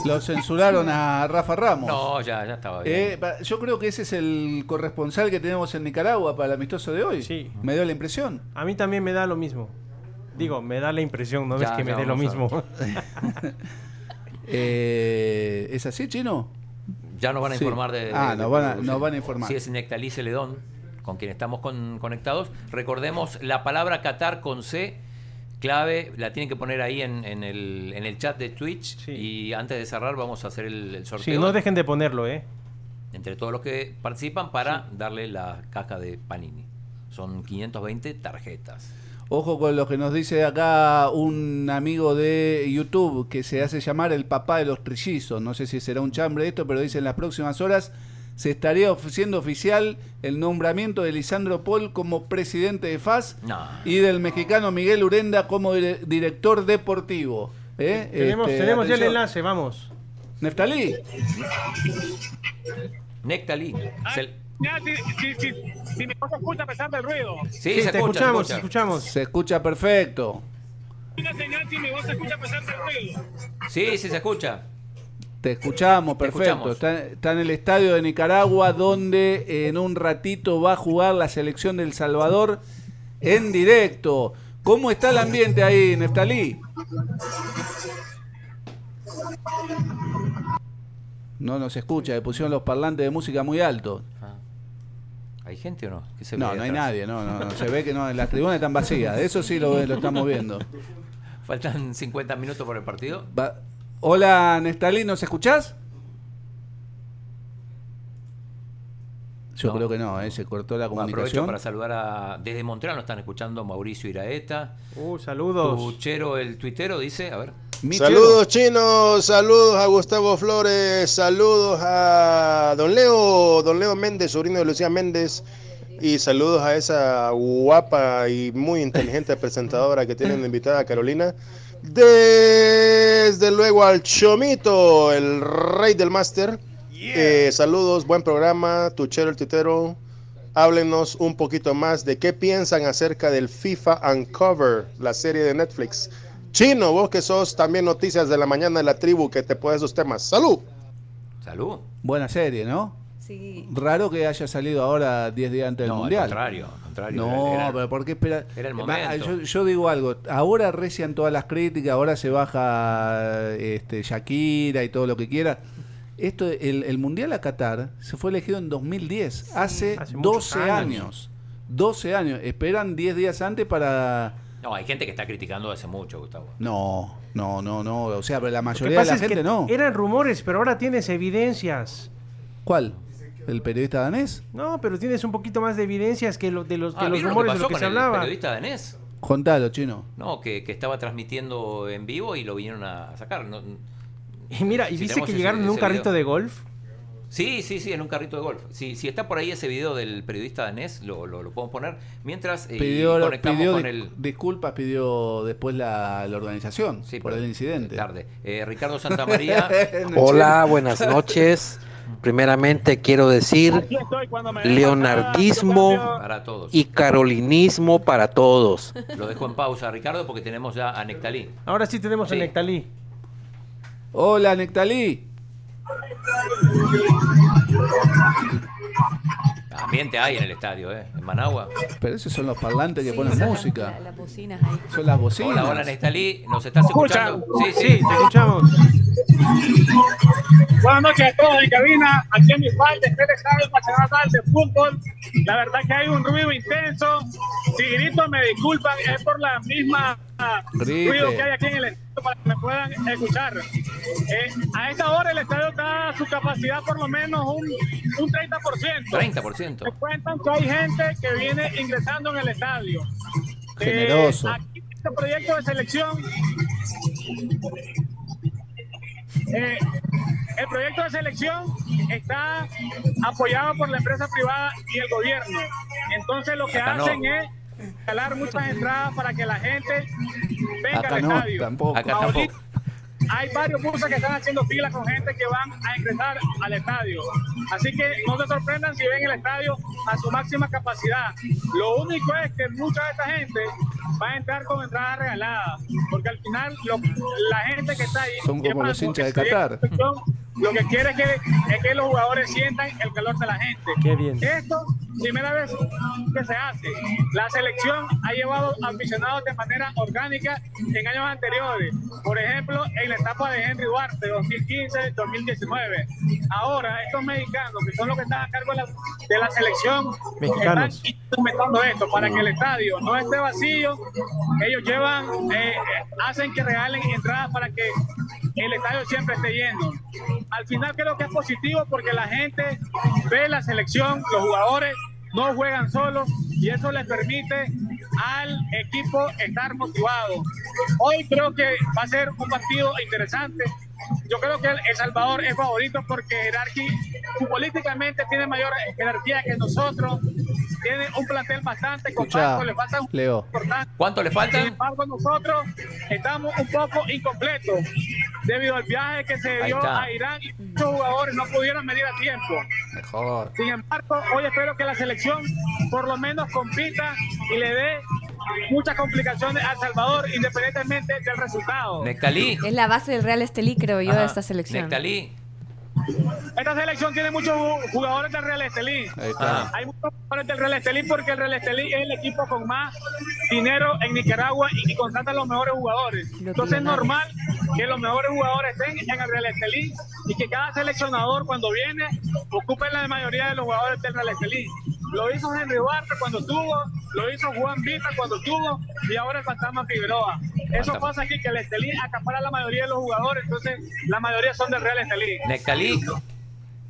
Lo censuraron a Rafa Ramos. No, ya, ya estaba bien. Eh, pa- yo creo que ese es el corresponsal que tenemos en Nicaragua para el amistoso de hoy. Sí. Me dio la impresión. A mí también me da lo mismo. Digo, me da la impresión, ¿no Ya, ves que me dé lo mismo? Eh, ¿Es así, Chino? Ya nos van a Sí. informar de. Ah, de- nos van a- de- nos van a informar. Sí, es Nectalí Celedón, con quien estamos con- conectados. Recordemos la palabra Qatar con C, clave, la tienen que poner ahí en, en el, en el chat de Twitch. Y antes de cerrar, vamos a hacer el, el sorteo Sí, no dejen de ponerlo, ¿eh? entre todos los que participan para darle la caja de Panini. Son 520 tarjetas. Ojo con lo que nos dice acá un amigo de YouTube que se hace llamar el papá de los trillizos. No sé si será un chambre esto, pero dice en las próximas horas se estaría haciendo oficial el nombramiento de Lisandro Paul como presidente de FAS No. y del mexicano Miguel Urenda como dire- director deportivo. ¿Eh? Tenemos, Este, tenemos ya el enlace, vamos. Neftalí. Ya, si, si, si, si mi cosa escucha a pesar del ruido. Sí, se escucha, se escucha. te escuchamos. Se escucha perfecto. Una señal si mi voz se escucha a pesar del ruido. Sí, sí se escucha. Te escuchamos, Te perfecto. escuchamos. Está, está en el estadio de Nicaragua, donde en un ratito va a jugar la selección del Salvador en directo. ¿Cómo está el ambiente ahí, Neftalí? No nos escucha, le pusieron los parlantes de música muy alto. ¿Hay gente o no? ¿Qué se No, no hay atrás? nadie, no, no, no, se ve que no, las tribunas están vacías, eso sí lo, lo estamos viendo. Faltan 50 minutos por el partido. Va- Hola, Nestalí, ¿nos escuchás? Yo creo que no, ¿eh? se cortó la Aprovecho comunicación. para saludar a. Desde Montreal nos están escuchando Mauricio Iraeta. Uh, saludos. Puchero, el tuitero, dice. A ver. Saludos chinos, saludos a Gustavo Flores, saludos a don Leo, don Leo Méndez, sobrino de Lucía Méndez, y saludos a esa guapa y muy inteligente presentadora que tienen de invitada Carolina. Desde luego al Chomito, el rey del máster. Eh, saludos, buen programa, Tuchero el Titero. Háblenos un poquito más de qué piensan acerca del FIFA Uncover, la serie de Netflix. Chino, vos que sos también noticias de la mañana de la tribu que te puede esos temas. ¡Salud! Salud. Buena serie, ¿no? Sí. Raro que haya salido ahora 10 días antes del No, Mundial. al contrario, No, era- era- pero ¿por qué esperar? era el Va, momento. Yo, yo digo algo, ahora recian todas las críticas, ahora se baja este, Shakira y todo lo que quiera. Esto, el, el Mundial a Qatar se fue elegido en 2010, hace, Hace muchos 12 años. años. 12 años. Esperan 10 días antes para... No, hay gente que está criticando hace mucho, Gustavo. No, no, no, no. O sea, pero la mayoría de la gente no. eran rumores, pero ahora tienes evidencias. ¿Cuál? ¿El periodista danés? No, pero tienes un poquito más de evidencias que, lo- de los, que Ah, los ¿vieron rumores de pasó lo que con se el hablaba. periodista danés? Contalo, chino. No, que, que estaba transmitiendo en vivo y lo vinieron a sacar. No- Y mira, ¿y si viste que ese- llegaron en un carrito video. de golf? Sí, sí, sí, en un carrito de golf. Si, si está por ahí ese video del periodista danés, lo, lo, lo podemos poner. Mientras eh, Pidió, conectamos pidió con el... disculpas, pidió después la, la organización por el incidente. Tarde. Eh, Ricardo Santamaría. Hola, buenas noches. Primeramente quiero decir leonardismo Para todos. y carolinismo para todos. Lo dejo en pausa, Ricardo, porque tenemos ya a Nectalí. Ahora sí tenemos a Nectalí. Hola, Nectalí. Ambiente hay en el estadio, ¿eh? En Managua. Pero esos son los parlantes que Sí, ponen son música. la- las bocinas ahí. Son las bocinas. Hola, hola, Nectalí. ¿Nos estás escuchando? Sí, sí. Sí, te escuchamos. Buenas noches a todos en cabina. Aquí en mi espalda está el Estadio Nacional de Fútbol. La verdad que hay un ruido intenso. Si grito, me disculpan. Es por la misma Grite. ruido que hay aquí en el estadio para que me puedan escuchar. Eh, a esta hora el estadio está a su capacidad por lo menos un, un 30%. 30%. Me cuentan que hay gente que viene ingresando en el estadio. Eh, Generoso. aquí este proyecto de selección. eh, el proyecto de selección está apoyado por la empresa privada y el gobierno. Entonces lo que no. hacen es regalar muchas entradas para que la gente venga Acá al no, estadio. tampoco. Acá Ahorita tampoco. Hay varios buses que están haciendo fila con gente que van a ingresar al estadio. Así que no se sorprendan si ven el estadio a su máxima capacidad. Lo único es que mucha de esta gente va a entrar con entradas regaladas. Porque al final lo- la gente que está ahí... Son como los hinchas de Qatar. Lo que quiere es que, es que los jugadores sientan el calor de la gente. Qué bien. Esto, primera vez que se hace. La selección ha llevado aficionados de manera orgánica en años anteriores. Por ejemplo, en la etapa de Henry Duarte, 2015-2019. Ahora, estos mexicanos, que son los que están a cargo de la, de la selección, Mexicanos. están implementando esto para que el estadio no esté vacío. Ellos llevan, eh, eh, hacen que regalen entradas para que el estadio siempre esté lleno. Al final creo que es positivo porque la gente ve la selección, los jugadores no juegan solos y eso les permite al equipo estar motivado. Hoy creo que va a ser un partido interesante. Yo creo que El Salvador es favorito porque jerarqui, futbolísticamente tiene mayor jerarquía que nosotros. Tiene un plantel bastante Escucha, compacto, le falta un Leo. importante. ¿Cuánto le Sin falta? embargo, nosotros estamos un poco incompletos debido al viaje que se Ahí dio está. a Irán y muchos jugadores no pudieron venir a tiempo. Mejor. Sin embargo, hoy espero que la selección por lo menos compita y le dé muchas complicaciones a El Salvador independientemente del resultado. Nectalí. Es la base del Real Estelí, creo yo, de esta selección. Nectalí. Esta selección tiene muchos ju- jugadores del Real Estelí. Ahí está. Hay muchos jugadores del Real Estelí porque el Real Estelí es el equipo con más dinero en Nicaragua y que contrata a los mejores jugadores. Entonces es normal que los mejores jugadores estén en el Real Estelí y que cada seleccionador cuando viene ocupe la mayoría de los jugadores del Real Estelí. Lo hizo Henry Duarte cuando estuvo, lo hizo Juan Vita cuando estuvo y ahora el Fantasma Figueroa. Eso pasa aquí que el Estelí acapara la mayoría de los jugadores, entonces la mayoría son del Real Estelí. Nectalí.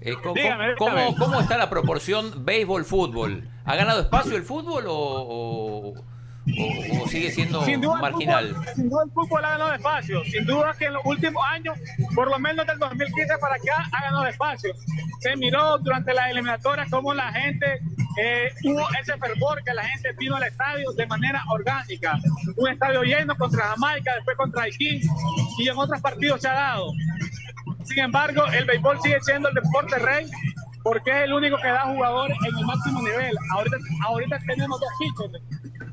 Eh, ¿cómo, Dígame, cómo- dígame. cómo está la proporción béisbol-fútbol? ¿Ha ganado espacio el fútbol o, o- o- o sigue siendo Sin duda, el marginal? fútbol- sin duda el fútbol ha ganado espacio. Sin duda que en los últimos años, por lo menos del 2015 para acá, ha ganado espacio. Se miró durante las eliminatorias cómo la gente, eh, hubo ese fervor que la gente vino al estadio de manera orgánica. Un estadio lleno contra Jamaica, después contra Haití y en otros partidos se ha dado. Sin embargo, el béisbol sigue siendo el deporte rey porque es el único que da jugadores en el máximo nivel. Ahorita, ahorita tenemos dos pitchers.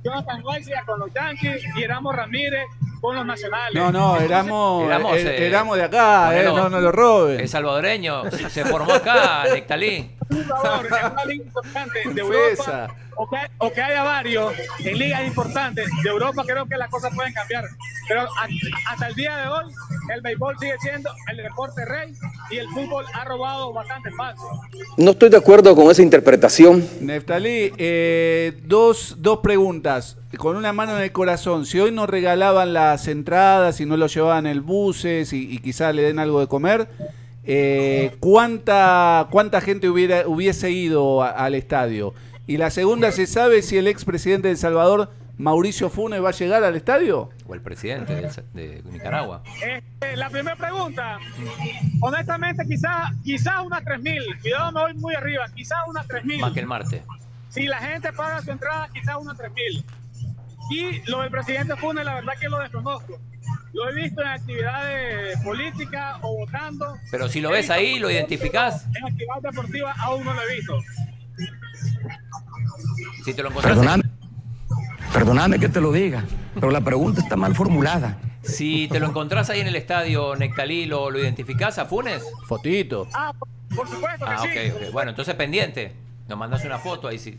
Jonathan García con los Yankees y Ramos Ramírez con los Nacionales. No, no, éramos, Éramos, eh, éramos de acá, eh, Ponelo. no, no lo roben. El salvadoreño se se formó acá, Nectalí. Jugador en una liga importante de. Europa o que, o que haya varios en ligas importantes de Europa, creo que las cosas pueden cambiar. Pero a- hasta el día de hoy, el béisbol sigue siendo el deporte rey y el fútbol ha robado bastante espacio. No estoy de acuerdo con esa interpretación. Neftalí, eh, dos, dos preguntas. Con una mano en el corazón, si hoy nos regalaban las entradas y no lo llevaban el buses y, y quizás le den algo de comer, eh, ¿cuánta, ¿cuánta gente hubiera, hubiese ido a- al estadio? Y la segunda, ¿se sabe si el expresidente de El Salvador, Mauricio Funes, va a llegar al estadio? O el presidente de, de Nicaragua. Este, la primera pregunta, honestamente, quizás quizá unas 3.000. Cuidado, me voy muy arriba. Quizás unas 3.000. Más que el martes. Si la gente paga su entrada, quizás unas 3.000. Y lo del presidente Funes, la verdad que lo desconozco. Lo he visto en actividades políticas o votando. Pero si lo ves ahí, lo identificás. En actividades deportivas aún no lo he visto. Si te lo encontrás. Perdóname, perdóname que te lo diga, pero la pregunta está mal formulada. Si te lo encontrás ahí en el estadio Nectalí, ¿lo, lo identificás a Funes? Fotito. Ah, por, supuesto que Ah, sí. ok, ok. Bueno, entonces pendiente. Nos mandas una foto ahí sí.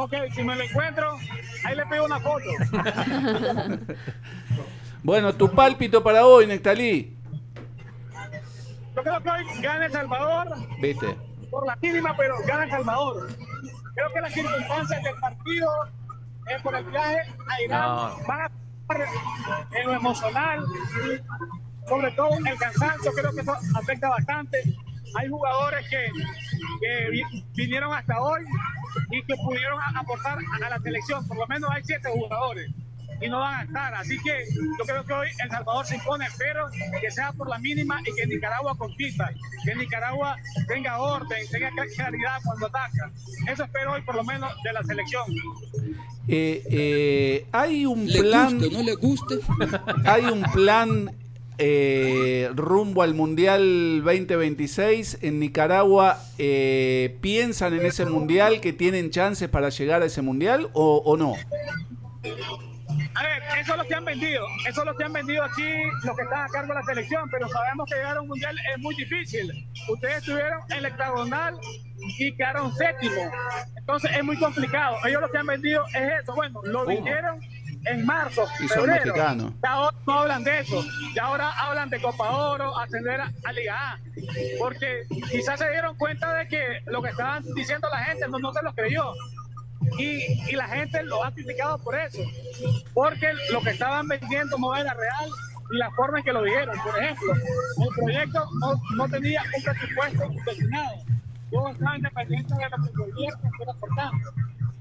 Ok, si me lo encuentro, ahí le pido una foto. Bueno, tu pálpito para hoy, Nectalí. Yo creo que hoy gana El Salvador ¿Viste? por la mínima, pero gana El Salvador. Creo que las circunstancias del partido eh, por el viaje a Irán No. van a en lo emocional, sobre todo el cansancio, creo que eso afecta bastante. Hay jugadores que, que vi- vinieron hasta hoy y que pudieron aportar a la selección, por lo menos hay siete jugadores y no van a estar. Así que yo creo que hoy El Salvador se impone, pero que sea por la mínima y que Nicaragua compita, que Nicaragua tenga orden, tenga claridad cuando ataca. Eso espero hoy por lo menos de la selección. Eh, eh, hay un Le plan. guste no le guste. Hay un plan eh, rumbo al Mundial 2026 en Nicaragua. eh, ¿Piensan en ese Mundial que tienen chances para llegar a ese Mundial o, o no? A ver, eso es lo que han vendido. Eso es lo que han vendido aquí los que están a cargo de la selección, pero sabemos que llegar a un mundial es muy difícil. Ustedes estuvieron en el hectagonal y quedaron séptimo. Entonces es muy complicado. Ellos lo que han vendido es eso. Bueno, lo Puma. En marzo, Y son febrero. mexicanos. Ya ahora no hablan de eso. Ya ahora hablan de Copa Oro, ascender a, a Liga A. Porque quizás se dieron cuenta de que lo que estaban diciendo la gente no, no se lo creyó. Y, y la gente lo ha criticado por eso. Porque lo que estaban vendiendo no era real y la forma en que lo dijeron. Por ejemplo, el proyecto no, no tenía un presupuesto destinado. Yo estaba independiente de lo que el gobierno fuera aportando.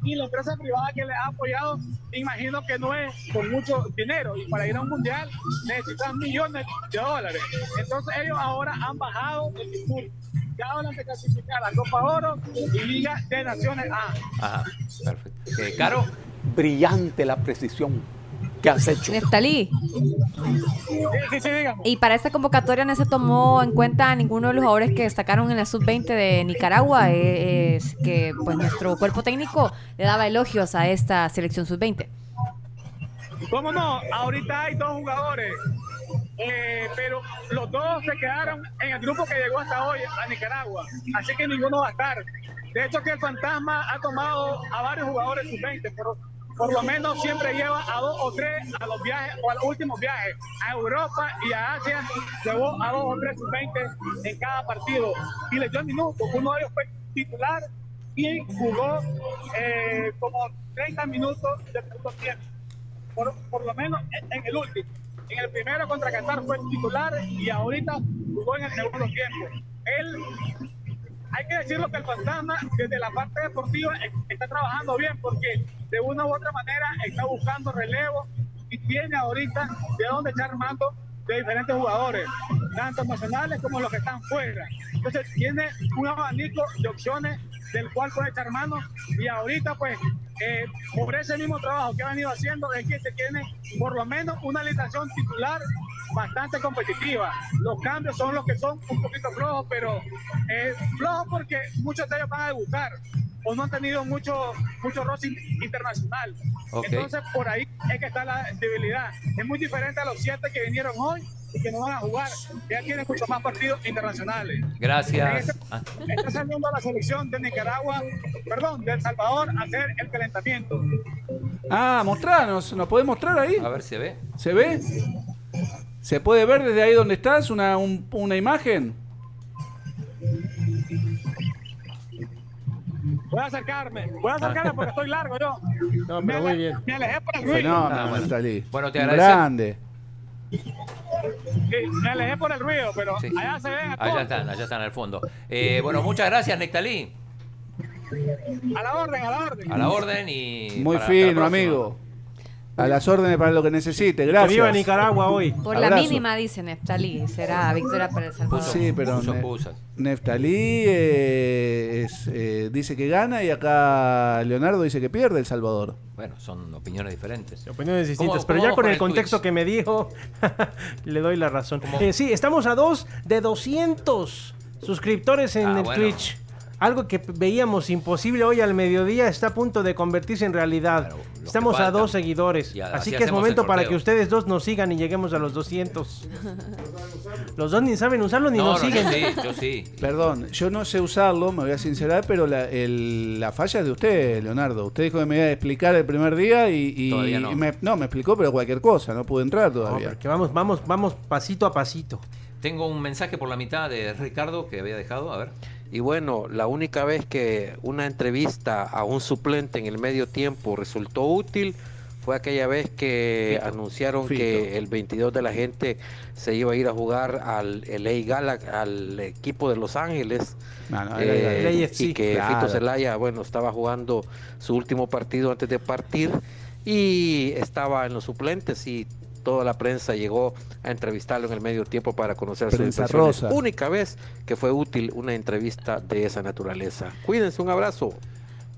Y la empresa privada que le ha apoyado, imagino que no es con mucho dinero. Y para ir a un mundial necesitan millones de dólares. Entonces ellos ahora han bajado el discurso. Ya hablan de clasificar a Copa Oro y Liga de Naciones A. Ajá, perfecto. Eh, Caro, Brillante la precisión que has hecho. Neftalí. Sí, sí. Y para esta convocatoria no se tomó en cuenta ninguno de los jugadores que destacaron en la sub-20 de Nicaragua. eh, Es que pues nuestro cuerpo técnico le daba elogios a esta selección sub-20. ¿Cómo no? Ahorita hay dos jugadores, eh, pero los dos se quedaron en el grupo que llegó hasta hoy a Nicaragua, así que ninguno va a estar. De hecho, que el Fantasma ha tomado a varios jugadores sub-20, pero por lo menos siempre lleva a dos o tres a los viajes o a los últimos viajes a Europa y a Asia. Llevó a dos o tres sub-20 en cada partido y les dio minutos. Uno de ellos fue titular y jugó eh, como 30 minutos de segundo tiempo por, por lo menos en, en el último. En el primero contra Qatar fue titular y ahorita jugó en el segundo tiempo. Él, hay que decirlo que el fantasma desde la parte deportiva está trabajando bien porque de una u otra manera está buscando relevo y tiene ahorita de dónde echar mando de diferentes jugadores, tanto nacionales como los que están fuera. Entonces tiene un abanico de opciones del cual puede echar mano y ahorita pues eh, por ese mismo trabajo que ha venido haciendo es que se tiene por lo menos una alineación titular bastante competitiva. Los cambios son los que son un poquito flojos, pero eh, flojos porque muchos de ellos van a debutar o no han tenido mucho, mucho roce in- internacional. Entonces por ahí es que está la debilidad. Es muy diferente a los siete que vinieron hoy y que no van a jugar. Ya tienen muchos más partidos internacionales. gracias. Está, está saliendo la selección de Nicaragua, perdón, de El Salvador a hacer el calentamiento. Ah, mostranos, ¿nos podés mostrar ahí? a ver, ¿se ve? ¿Se ve? ¿Se puede ver desde ahí donde estás una, un- una imagen? Voy a acercarme, voy a acercarme porque estoy largo yo. No, me, pero muy ale- bien. me alejé por el ruido. Fenómeno, Ah, bueno. Bueno, te Un agradecemos. Grande. Sí, me alejé por el ruido, pero Sí. allá se ven a Allá están, allá están al fondo. Eh, bueno, muchas gracias, Nectalí. A la orden, a la orden. A la orden y. Muy fino, amigo. A las órdenes para lo que necesite. Gracias. Que viva Nicaragua hoy. Por la mínima, dice Neftalí, será victoria para El Salvador. Sí, pero Puso Ne- pusas. Neftalí eh, es, eh, dice que gana y acá Leonardo dice que pierde El Salvador. Bueno, son opiniones diferentes. Opiniones ¿Cómo- distintas, cómo pero ya con el el contexto que me dijo, le doy la razón. Eh, sí, estamos a dos de 200 suscriptores en Ah, el bueno. Twitch. Algo que veíamos imposible hoy al mediodía está a punto de convertirse en realidad. Estamos a dos seguidores. Así así que es momento para que ustedes dos nos sigan y lleguemos a los 200. Los dos ni saben usarlo ni No, nos no, siguen. yo sí, yo sí. Perdón, yo no sé usarlo, me voy a sincerar, pero la, el- la falla es de usted, Leonardo. Usted dijo que me iba a explicar el primer día y, y- Todavía no. y me, no, me explicó, pero cualquier cosa, no pude entrar No, todavía. porque vamos, vamos, vamos pasito a pasito. Tengo un mensaje por la mitad de Ricardo que había dejado. A ver. Y bueno, la única vez que una entrevista a un suplente en el medio tiempo resultó útil fue aquella vez que Fito. anunciaron Fito. que el 22 de la gente se iba a ir a jugar al LA Galaxy, al equipo de Los Ángeles. No, no, eh, y que claro. Fito Zelaya, bueno, estaba jugando su último partido antes de partir y estaba en los suplentes y toda la prensa llegó a entrevistarlo en el medio tiempo para conocer Prensa impresiones. rosa. Única vez que fue útil una entrevista de esa naturaleza. Cuídense, un abrazo.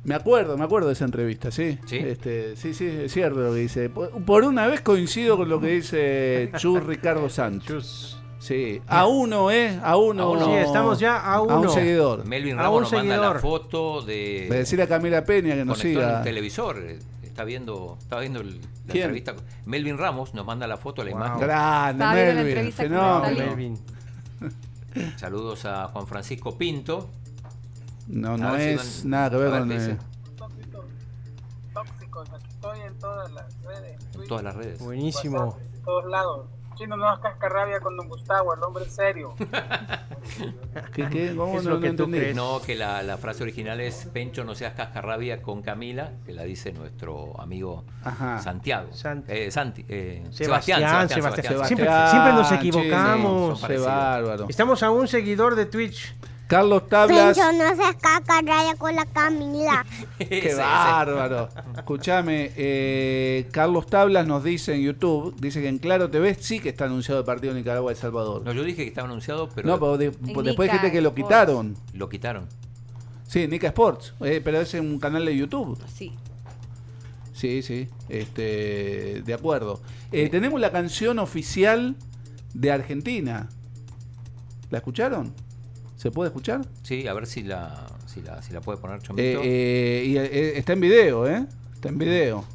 Me acuerdo, me acuerdo de esa entrevista, sí. ¿Sí? Este, sí, sí, es cierto lo que dice. Por, una vez coincido con lo que dice Chus Ricardo Santos. Sí, a uno, ¿eh? A uno. A uno. Sí, estamos ya a A un uno. seguidor. Melvin A Ramos un nos manda la seguidor. foto a de. decirle a Camila Peña que nos siga. un televisor. Está está viendo, estaba viendo el- la ¿Quién? entrevista. con- Melvin Ramos nos manda la foto, la Wow. imagen. Grande, la Melvin, fenómeno. Melvin. Saludos a Juan Francisco Pinto. No, no ver si es van- nada que ver con. dice. eh, Tóxicos, aquí estoy en todas las redes. En todas las redes. Buenísimo. En todos lados. Chino, no hagas cascarrabia con Don Gustavo, el hombre es serio. ¿Qué, qué? ¿Cómo? Es no, lo que tú crees. No, que la, la frase original es Pencho, no seas cascarrabia con Camila, que la dice nuestro amigo Ajá. Santiago. Eh, Santi, eh, Sebastián, Sebastián, Sebastián, Sebastián, Siempre, Sebastián. siempre nos Sí, equivocamos. bárbaro. Estamos a un seguidor de Twitch. Carlos Tablas. No seas cacarraya con la Camila. Qué bárbaro. Escuchame, eh, Carlos Tablas nos dice en YouTube, dice que en Claro TV sí que está anunciado el partido Nicaragua-El Salvador. No, yo dije que estaba anunciado, pero. No, pero de- En después dijiste que lo quitaron. Lo quitaron. Sí, Nica Sports, eh, pero es en un canal de YouTube. Sí. Sí, sí, este, de acuerdo. Eh, tenemos la canción oficial de Argentina. ¿La escucharon? ¿Se puede escuchar? Sí, a ver si la, si la, si la puede poner Eh, Chomito. eh, y eh, está en video, ¿eh? Está en video.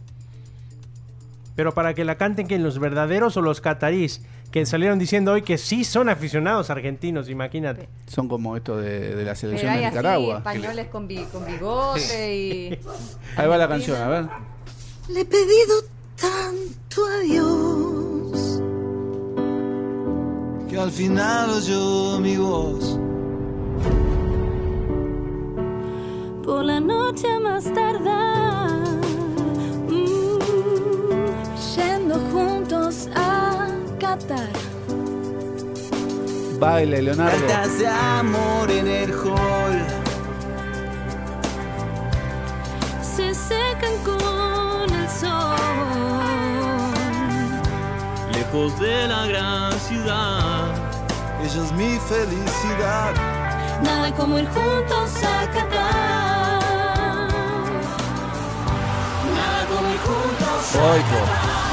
Pero para que la canten que los verdaderos o los catarís, que salieron diciendo hoy que sí son aficionados argentinos, imagínate. Son como esto de, de la Pero selección hay de así Nicaragua. españoles con, bi- con bigote y... Ahí va la canción, a ver. Le he pedido tanto a Dios que al final oyó mi voz. Por la noche más tardar, mm, yendo juntos a Qatar. Baile, Leonardo. Cartas de amor en el hall. Se secan con el sol. Lejos de la gran ciudad, ella es mi felicidad. Nada como ir juntos a Qatar. Juntos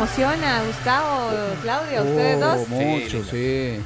emociona, Gustavo, Claudia, ustedes Oh, dos? Mucho, sí.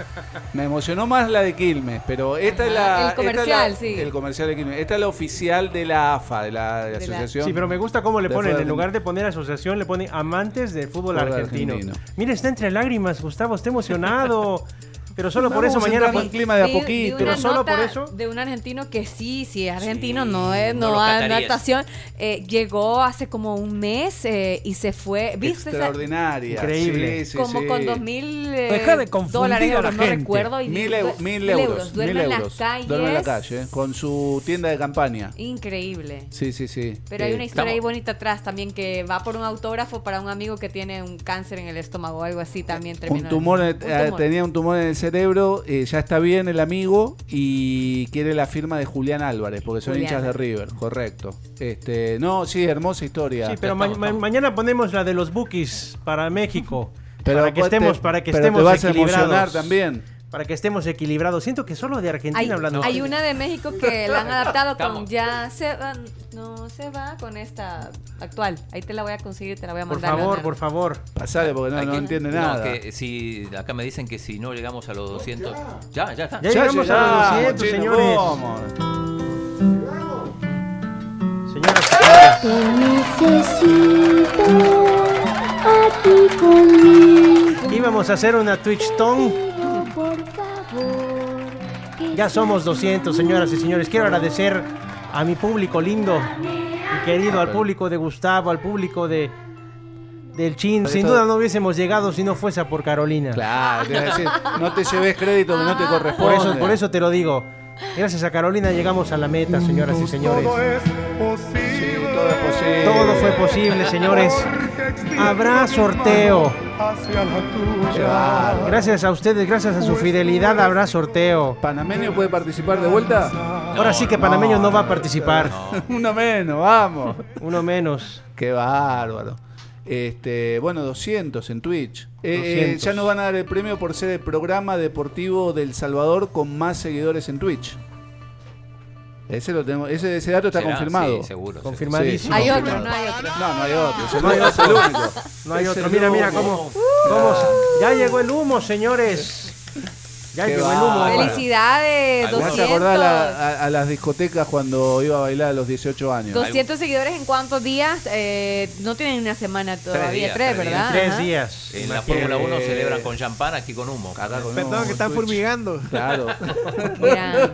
Me emocionó más la de Quilmes, pero esta es la. el esta es comercial, la- sí. El comercial de Quilmes. Esta es la oficial de la AFA, de la, de la asociación. Sí, pero me gusta cómo le ponen, en lugar de poner asociación, le ponen amantes del fútbol Fútbol argentino. argentino. Mira, está entre lágrimas, Gustavo, está emocionado. Pero solo por eso mañana. en clima de a poquito. Pero solo por eso. De un argentino que sí, sí es argentino, no es no no, los a- cataríes. natación. Eh, llegó hace como un mes eh, y se fue. ¿Viste? esa- Extraordinaria. Increíble. Sí, sí, como sí. con dos mil eh, Deja de confundir dólares, a la euros, no gente. recuerdo. Y Mil, eu- mil euros. Duerme mil en euros. las calles. Duerme en la calle, eh, con su tienda de campaña. Increíble. Sí, sí, sí. Pero hay una historia ahí bonita atrás también que va por un autógrafo para un amigo que tiene un cáncer en el estómago o algo así también. un eh, tumor. tenía un tumor en el cerebro, eh, ya está bien el amigo y quiere la firma de Julián Álvarez, porque son Julián. hinchas de River, correcto. Este, no, sí, hermosa historia. Sí, pero ma- ma- mañana ponemos la de los bookies para México. Pero para que estemos, para que pero estemos te vas a emocionar también. Para que estemos equilibrados. Siento que solo de Argentina Hay, hablando. hay una de México que la han adaptado con ya se va, no se va con esta actual. Ahí te la voy a conseguir, te la voy a Por mandar. favor, Leonardo. por favor. Pasale porque no, no que- entiende no, nada. que si acá me dicen que si no llegamos a los 200, ya, ya está. Ya llegamos a los 200, chino, señores. ¿cómo? Señoras y señores. Te necesito aquí conmigo. Íbamos a hacer una Twitch Tone. Por favor. Ya somos 200, señoras y señores. Quiero agradecer a mi público lindo y querido, al público de Gustavo, al público de del Chin. Sin duda no hubiésemos llegado si no fuese por Carolina. Claro, te iba a decir, no te lleves crédito que no te corresponde. Por eso, por eso te lo digo. Gracias a Carolina llegamos a la meta, señoras y señores. Sí, todo es posible. Todo fue posible, señores. Habrá sorteo. Gracias a ustedes, gracias a su fidelidad, habrá sorteo. ¿Panameño puede participar de vuelta? Ahora sí que Panameño no va a participar. Uno menos, vamos. Uno menos. Qué bárbaro. Este, bueno, 200 en Twitch. Eh, eh, 200. ya nos van a dar el premio por ser el programa deportivo del Salvador con más seguidores en Twitch. Ese, lo tenemos, ese, ese dato está Será, confirmado. sí, seguro. Confirmadísimo. Sí, Hay otro, no hay otro. No, no hay otro. Ese No hay no otro. No hay otro. Mira, mira cómo, cómo ya llegó el humo, señores. Ya llegó el humo. Felicidades, Me hace 200. acordar a, la- a- a las discotecas cuando iba a bailar a los 18 años. 200 seguidores en cuántos días? Eh, no tienen una semana todavía, días, tres, tres ¿verdad? Tres Ajá. días. En la. Fórmula 1 celebran con champán, aquí con humo. Perdón, que están fumigando. Claro. Mira,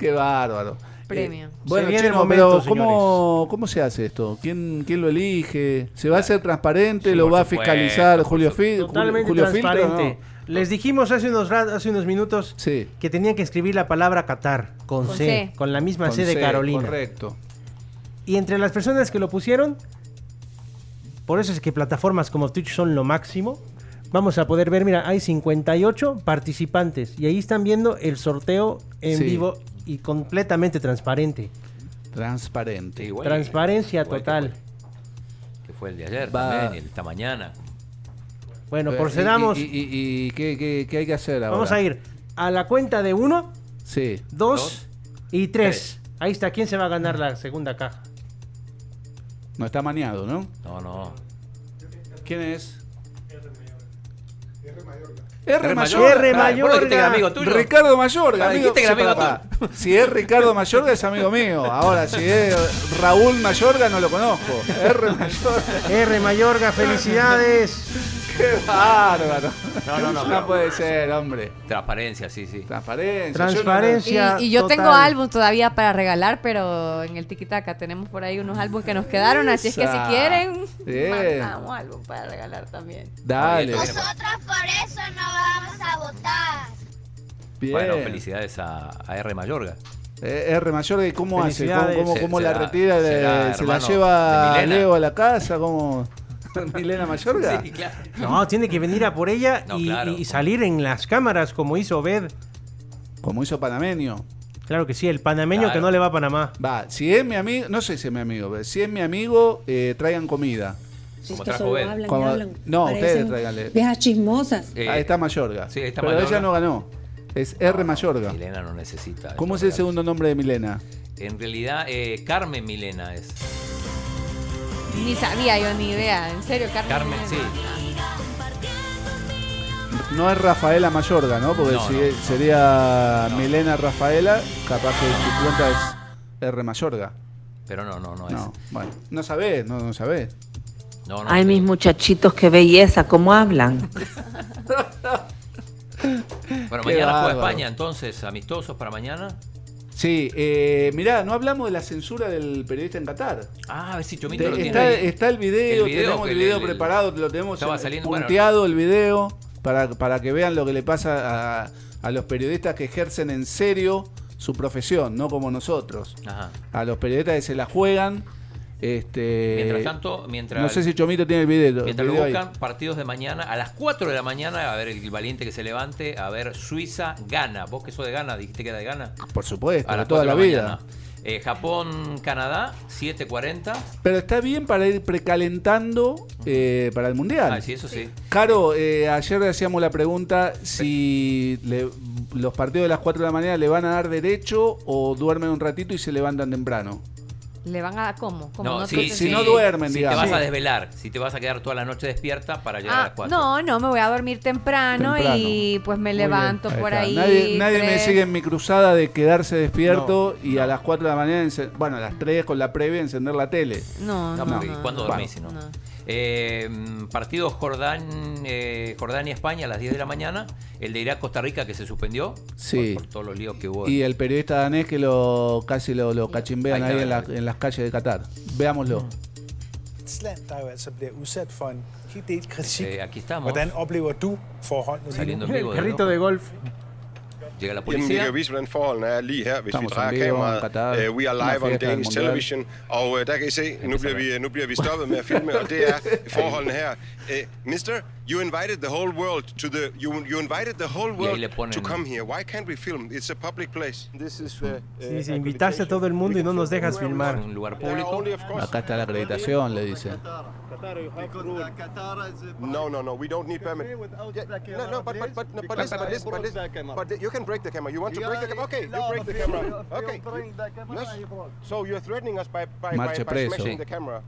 Qué bárbaro. premio. Eh, bueno, Se viene el Chino, momento, pero ¿cómo, ¿cómo se hace esto? ¿Quién, ¿Quién lo elige? ¿Se va a hacer transparente? Sí, ¿Lo va a fiscalizar Julio, Fi- Julio, Totalmente Julio Filtro? transparente. No? Les dijimos hace unos, hace unos minutos Sí. que tenían que escribir la palabra Qatar con, Con C, C. con la misma Con C de C, Carolina. Correcto. Y entre las personas que lo pusieron, por eso es que plataformas como Twitch son lo máximo. Vamos a poder ver, mira, hay 58 participantes y ahí están viendo el sorteo en Sí. vivo y completamente transparente. Transparente. Igual Transparencia igual que total. fue- Que fue el de ayer Va. también, y el de esta mañana. Bueno, Eh, procedamos. ¿Y, y, y- y qué, qué- qué hay que hacer ahora? Vamos a ir a la cuenta de uno, Sí. dos, Dos. y tres. Ahí está, ¿quién se va a ganar la segunda caja? No está maniado, ¿no? No, no. ¿Quién es? R. R. Mayorga. R. Ah, que Mayorga. amigo tuyo. Ricardo Mayorga. Dijiste que era amigo. Si es Ricardo Mayorga es amigo mío. Ahora, si es Raúl Mayorga no lo conozco. R. Mayorga. R. Mayorga, felicidades. Qué bárbaro. No, no, no, No puede ser, hombre. Transparencia, sí, sí. Transparencia. Transparencia. Y, y yo total. tengo álbum todavía para regalar, pero en el Tikitaka tenemos por ahí unos álbumes que nos quedaron, así es que si quieren, mandamos álbum para regalar también. Dale. Nosotros por eso no vamos a votar. Bien. Bueno, felicidades a, a R. Mayorga. Eh, R. Mayorga, ¿y cómo hace? ¿Cómo, Se- la será- retira? Le- será ¿Se la hermano lleva de Milena. Leo a la casa? ¿Cómo? ¿Milena Mayorga? Sí, claro. No, tiene que venir a por ella No, y, claro. y salir en las cámaras como hizo Obed. Como hizo Panameño. Claro que sí, el panameño Claro. que no le va a Panamá. Va, si es mi amigo, no sé si es mi amigo, pero si es mi amigo, eh, traigan comida. Como trajo él. Como- no, ustedes tráiganle. Viejas chismosas. Eh, Ahí está Mayorga. sí, ahí está pero Mayorga. ella no ganó. Es R. Mayorga. Milena no necesita. ¿Cómo es el segundo nombre de Milena? En realidad, eh, Carmen Milena es. Ni sabía yo, ni idea. En serio, Carmen. Carmen, sí. No es Rafaela Mayorga, ¿no? Porque No, si no. sería Milena Rafaela, capaz que tu cuenta es R. Mayorga. Pero no, no, no es. No, bueno, no sabés, no, no sabés. No, no. Ay, mis muchachitos, qué belleza, cómo hablan. Bueno, Qué mañana juega bárbaro. España, entonces, amistosos para mañana. Sí, eh, mirá, no hablamos de la censura del periodista en Qatar. Ah, a ver si Chomito Te- lo tiene está, ahí. está el video, El video tenemos que el video le- preparado, lo tenemos estaba saliendo, punteado el video para, para que vean lo que le pasa a, a los periodistas que ejercen en serio su profesión, no como nosotros. Ajá. A los periodistas que se la juegan. Este, Mientras tanto, mientras. no sé si Chomito tiene el video. Mientras lo video buscan, partidos de mañana a las 4 de la mañana, a ver el valiente que se levante, a ver Suiza gana. Vos que sos de Gana, dijiste que era de Gana. Por supuesto, A las toda 4 la de vida. mañana. Eh, Japón, Canadá, 7.40. Pero está bien para ir precalentando eh, para el mundial. Ah, sí, eso sí. Caro, eh, ayer hacíamos la pregunta si le- los partidos de las 4 de la mañana le van a dar derecho o duermen un ratito y se levantan temprano. ¿Le van a cómo? ¿Cómo? No, No si, si no duermen, si digamos. te vas a desvelar, si te vas a quedar toda la noche despierta para llegar a Ah, las 4. no, no, me voy a dormir temprano, Temprano. y pues me Muy levanto bien. por está. ahí. Nadie, nadie me sigue en mi cruzada de quedarse despierto y a las 4 de la mañana, bueno, a las 3 con la previa encender la tele. No, No, no, no. ¿Cuándo dormís si no? Eh, mm, partido Jordán, eh, Jordania-España a las 10 de la mañana. El de Irak-Costa Rica que se suspendió. Sí. Por, por todos los líos que hubo. Y el periodista danés que lo casi lo, lo cachimbean Ahí en, la- en las calles de Qatar. Veámoslo. Kritik. Eh, aquí estamos. Saliendo en vivo de Carrito de golf. Llega la Jamen, vi policía. kan jo vise, hvordan forholdene er lige her, hvis Estamos vi drejer kameraet. Qatar, Uh, we are live on Danish television, og uh, der kan I se, nu bliver, vi, nu bliver vi stoppet med at filme, og det er forholdene her. Uh, mister, You invited the whole world to the you you invited the whole world ponen- to come here. Why can't we film? It's a public place. This is the Sí, sí, invitaste a todo el mundo y no nos dejas filmar. un lugar público. Acá está la acreditación, le dice. No, no, no. We don't need permit. Yeah, no, no, but but but no, but listen, but listen, but listen. But you can break the camera. You want to break the camera? Okay, you break the camera. Okay. Yes. So you're threatening us by by, by, by smashing the camera.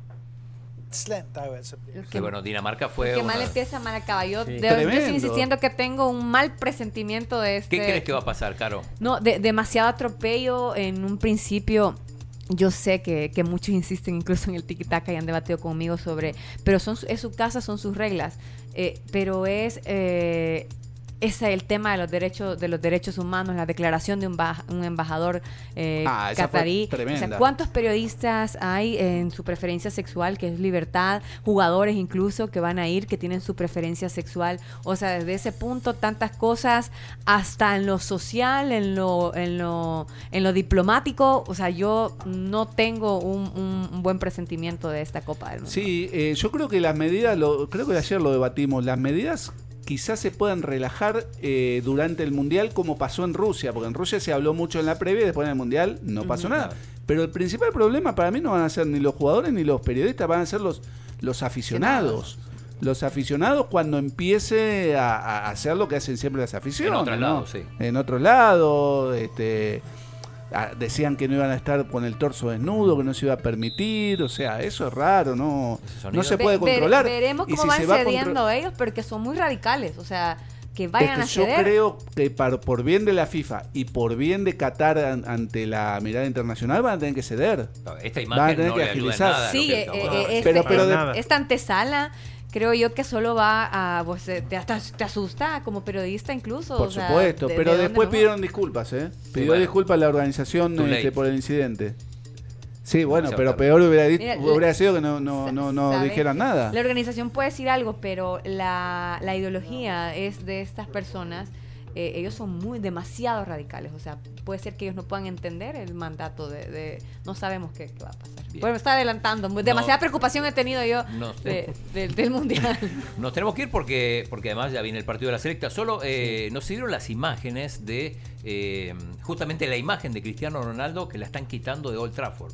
Que bueno, Dinamarca fue. Que una- mal empieza, mal acaba. Yo, Sí. de- yo estoy insistiendo que tengo un mal presentimiento de este. ¿Qué crees que va a pasar, Caro? No, de- demasiado atropello en un principio. Yo sé que, que muchos insisten incluso en el tiki-taka y han debatido conmigo sobre, pero son es su casa, son sus reglas. Eh, pero es eh, ese el tema de los derechos de los derechos humanos, la declaración de un, un embajador eh, Ah, catarí. O sea, ¿cuántos periodistas hay en su preferencia sexual, que es libertad? Jugadores incluso que van a ir, que tienen su preferencia sexual. O sea, desde ese punto, tantas cosas, hasta en lo social, en lo, en lo, en lo diplomático. O sea, yo no tengo un, un- un buen presentimiento de esta Copa del Mundo. Sí, eh, yo creo que las medidas, lo, creo que ayer lo debatimos, las medidas quizás se puedan relajar eh, durante el Mundial como pasó en Rusia, porque en Rusia se habló mucho en la previa y después en el Mundial no pasó nada. Pero el principal problema para mí no van a ser ni los jugadores ni los periodistas, van a ser los, los aficionados. Los aficionados cuando empiece a, a hacer lo que hacen siempre las aficiones. En otro ¿no? lado, sí. En otro lado, este, decían que no iban a estar con el torso desnudo, que no se iba a permitir, o sea, eso es raro, no, no se Ve- puede controlar. veremos Y cómo si van se va cediendo ellos, porque son muy radicales. O sea, que Es vayan que a yo ceder. creo que par- por bien de la FIFA y por bien de Qatar an- ante la mirada internacional van a tener que ceder. Esta Van a imagen tener no que agilizar. nada. Sí, que eh, eh, hablando. este- Pero- pero de- esta antesala creo yo que solo va a pues, eh, te, hasta- te asusta como periodista incluso. Por o sea, supuesto, de- pero después pidieron disculpas, ¿eh? Pidió bueno. disculpas la organización este, por el incidente. Sí, bueno, pero tarde. peor hubiera, Mira, hubiera sido que no, no, no, no dijeran nada. La organización puede decir algo, pero la, la ideología es de estas personas. eh, ellos son muy demasiado radicales, o sea, puede ser que ellos no puedan entender el mandato de, de- no sabemos qué, qué va a pasar. Bien. Bueno, me está adelantando, demasiada No. preocupación he tenido yo No. de- de- del mundial. Nos tenemos que ir porque, porque además ya viene el partido de la selecta. Solo eh, nos sirvieron las imágenes de eh, justamente la imagen de Cristiano Ronaldo que la están quitando de Old Trafford.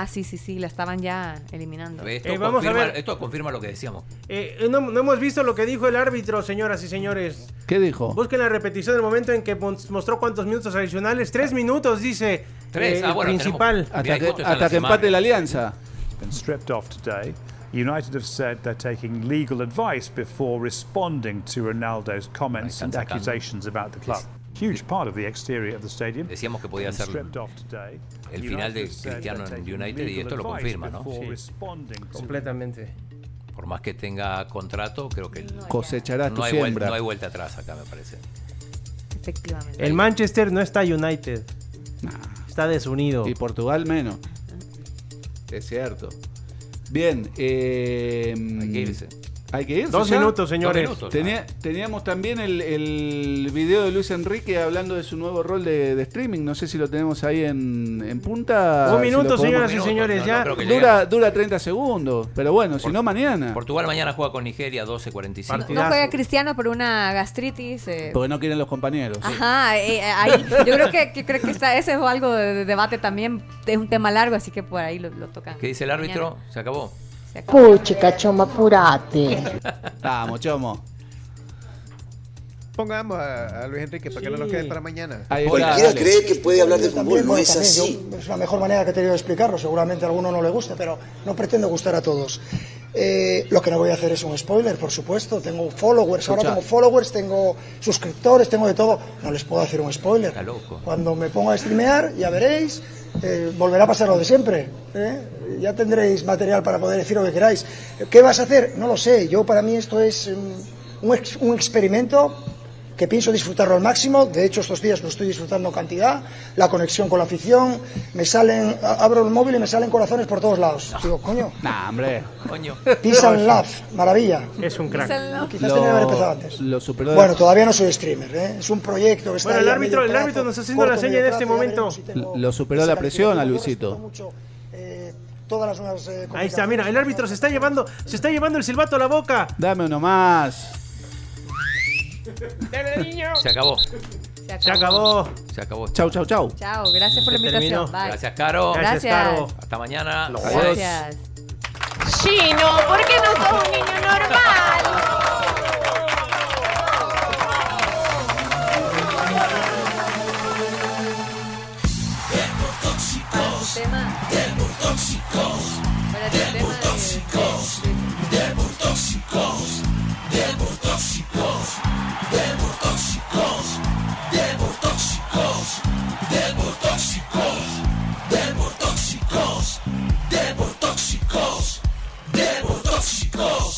Ah, sí, sí, sí, la estaban ya eliminando. Esto, Eh, vamos a confirma, ver. esto confirma lo que decíamos. Eh, no, no hemos visto lo que dijo el árbitro, señoras y señores. ¿Qué dijo? Busquen la repetición del momento en que mos- mostró cuántos minutos adicionales. Tres minutos, dice Tres, eh, ah, el bueno, principal. tenemos- Mira, Hasta que, hasta que empate la alianza. been stripped off today. United have said they're taking legal advice before responding to Ronaldo's comments and accusations about the club. Huge part of the exterior of the stadium. Decíamos que podía been ser stripped off today. el final de Cristiano en United y esto lo confirma, ¿no? before Sí. Completamente. Por más que tenga contrato, creo que Cosecharás no tu hay, vuelta, siembra. no hay vuelta atrás acá, me parece. Efectivamente. El Manchester no está United. Está desunido. Y Portugal menos. Es cierto. Bien, eh, Hay que irse. Hay que irse. Dos ya? minutos, señores. Dos minutos. Tenía- teníamos también el, el video de Luis Enrique hablando de su nuevo rol de, de streaming. No sé si lo tenemos ahí en, en punta. Un minuto, señoras y señores, no, ya. no Dura, dura 30 segundos, pero bueno, si no mañana. Portugal mañana juega con Nigeria 12.45. No, no juega Cristiano por una gastritis. eh, Porque no quieren los compañeros. Ajá, eh, eh, ahí, yo creo que, que creo que está, ese es algo de, de debate también, es un tema largo, así que por ahí lo, lo tocan. ¿Qué dice el árbitro? Se acabó. Puchica, choma, apurate. Vamos, chomo. Pongamos a, a Luis Enrique para que no nos quede para mañana. Ahí está, Cualquiera dale. cree que puede hablar de fútbol, no es así. yo- es la mejor manera que he tenido de explicarlo. Seguramente a alguno no le guste, pero no pretendo gustar a todos. Eh, lo que no voy a hacer es un spoiler, por supuesto. Tengo followers, ahora tengo followers, tengo suscriptores, tengo de todo. No les puedo hacer un spoiler. Está loco. Cuando me ponga a streamear, ya veréis, eh, volverá a pasar lo de siempre. ¿eh? Ya tendréis material para poder decir lo que queráis. ¿Qué vas a hacer? No lo sé. Yo, para mí, esto es mm, un, ex- un experimento que pienso disfrutarlo al máximo. De hecho, estos días lo estoy disfrutando cantidad. La conexión con la afición. Me salen, abro el móvil y me salen corazones por todos lados. Digo, coño, Nah, hombre. Coño. peace and love, maravilla. Es un crack. Quizás tenía que haber empezado antes. lo superó. Bueno, todavía no soy streamer, ¿eh? es un proyecto que está Bueno, el árbitro, el árbitro nos está haciendo corto, la seña en este momento. si tengo lo superó la presión a Luisito. eh, todas las nuevas eh, Ahí está, mira, el árbitro se está llevando, se está llevando el silbato a la boca. Dame uno más. Se acabó. Se acabó. Se acabó. Chau, chau, chau. Chao, gracias por la Se invitación. terminó. Bye. Gracias, Caro. Gracias, Caro. Hasta mañana. Adiós. Gracias. Chino, ¿por qué no sos un niño normal? Tema. Para el tema de- Demotóxicos, demotóxicos, demotóxicos, demotóxicos, demotóxicos, demotóxicos, demotóxicos.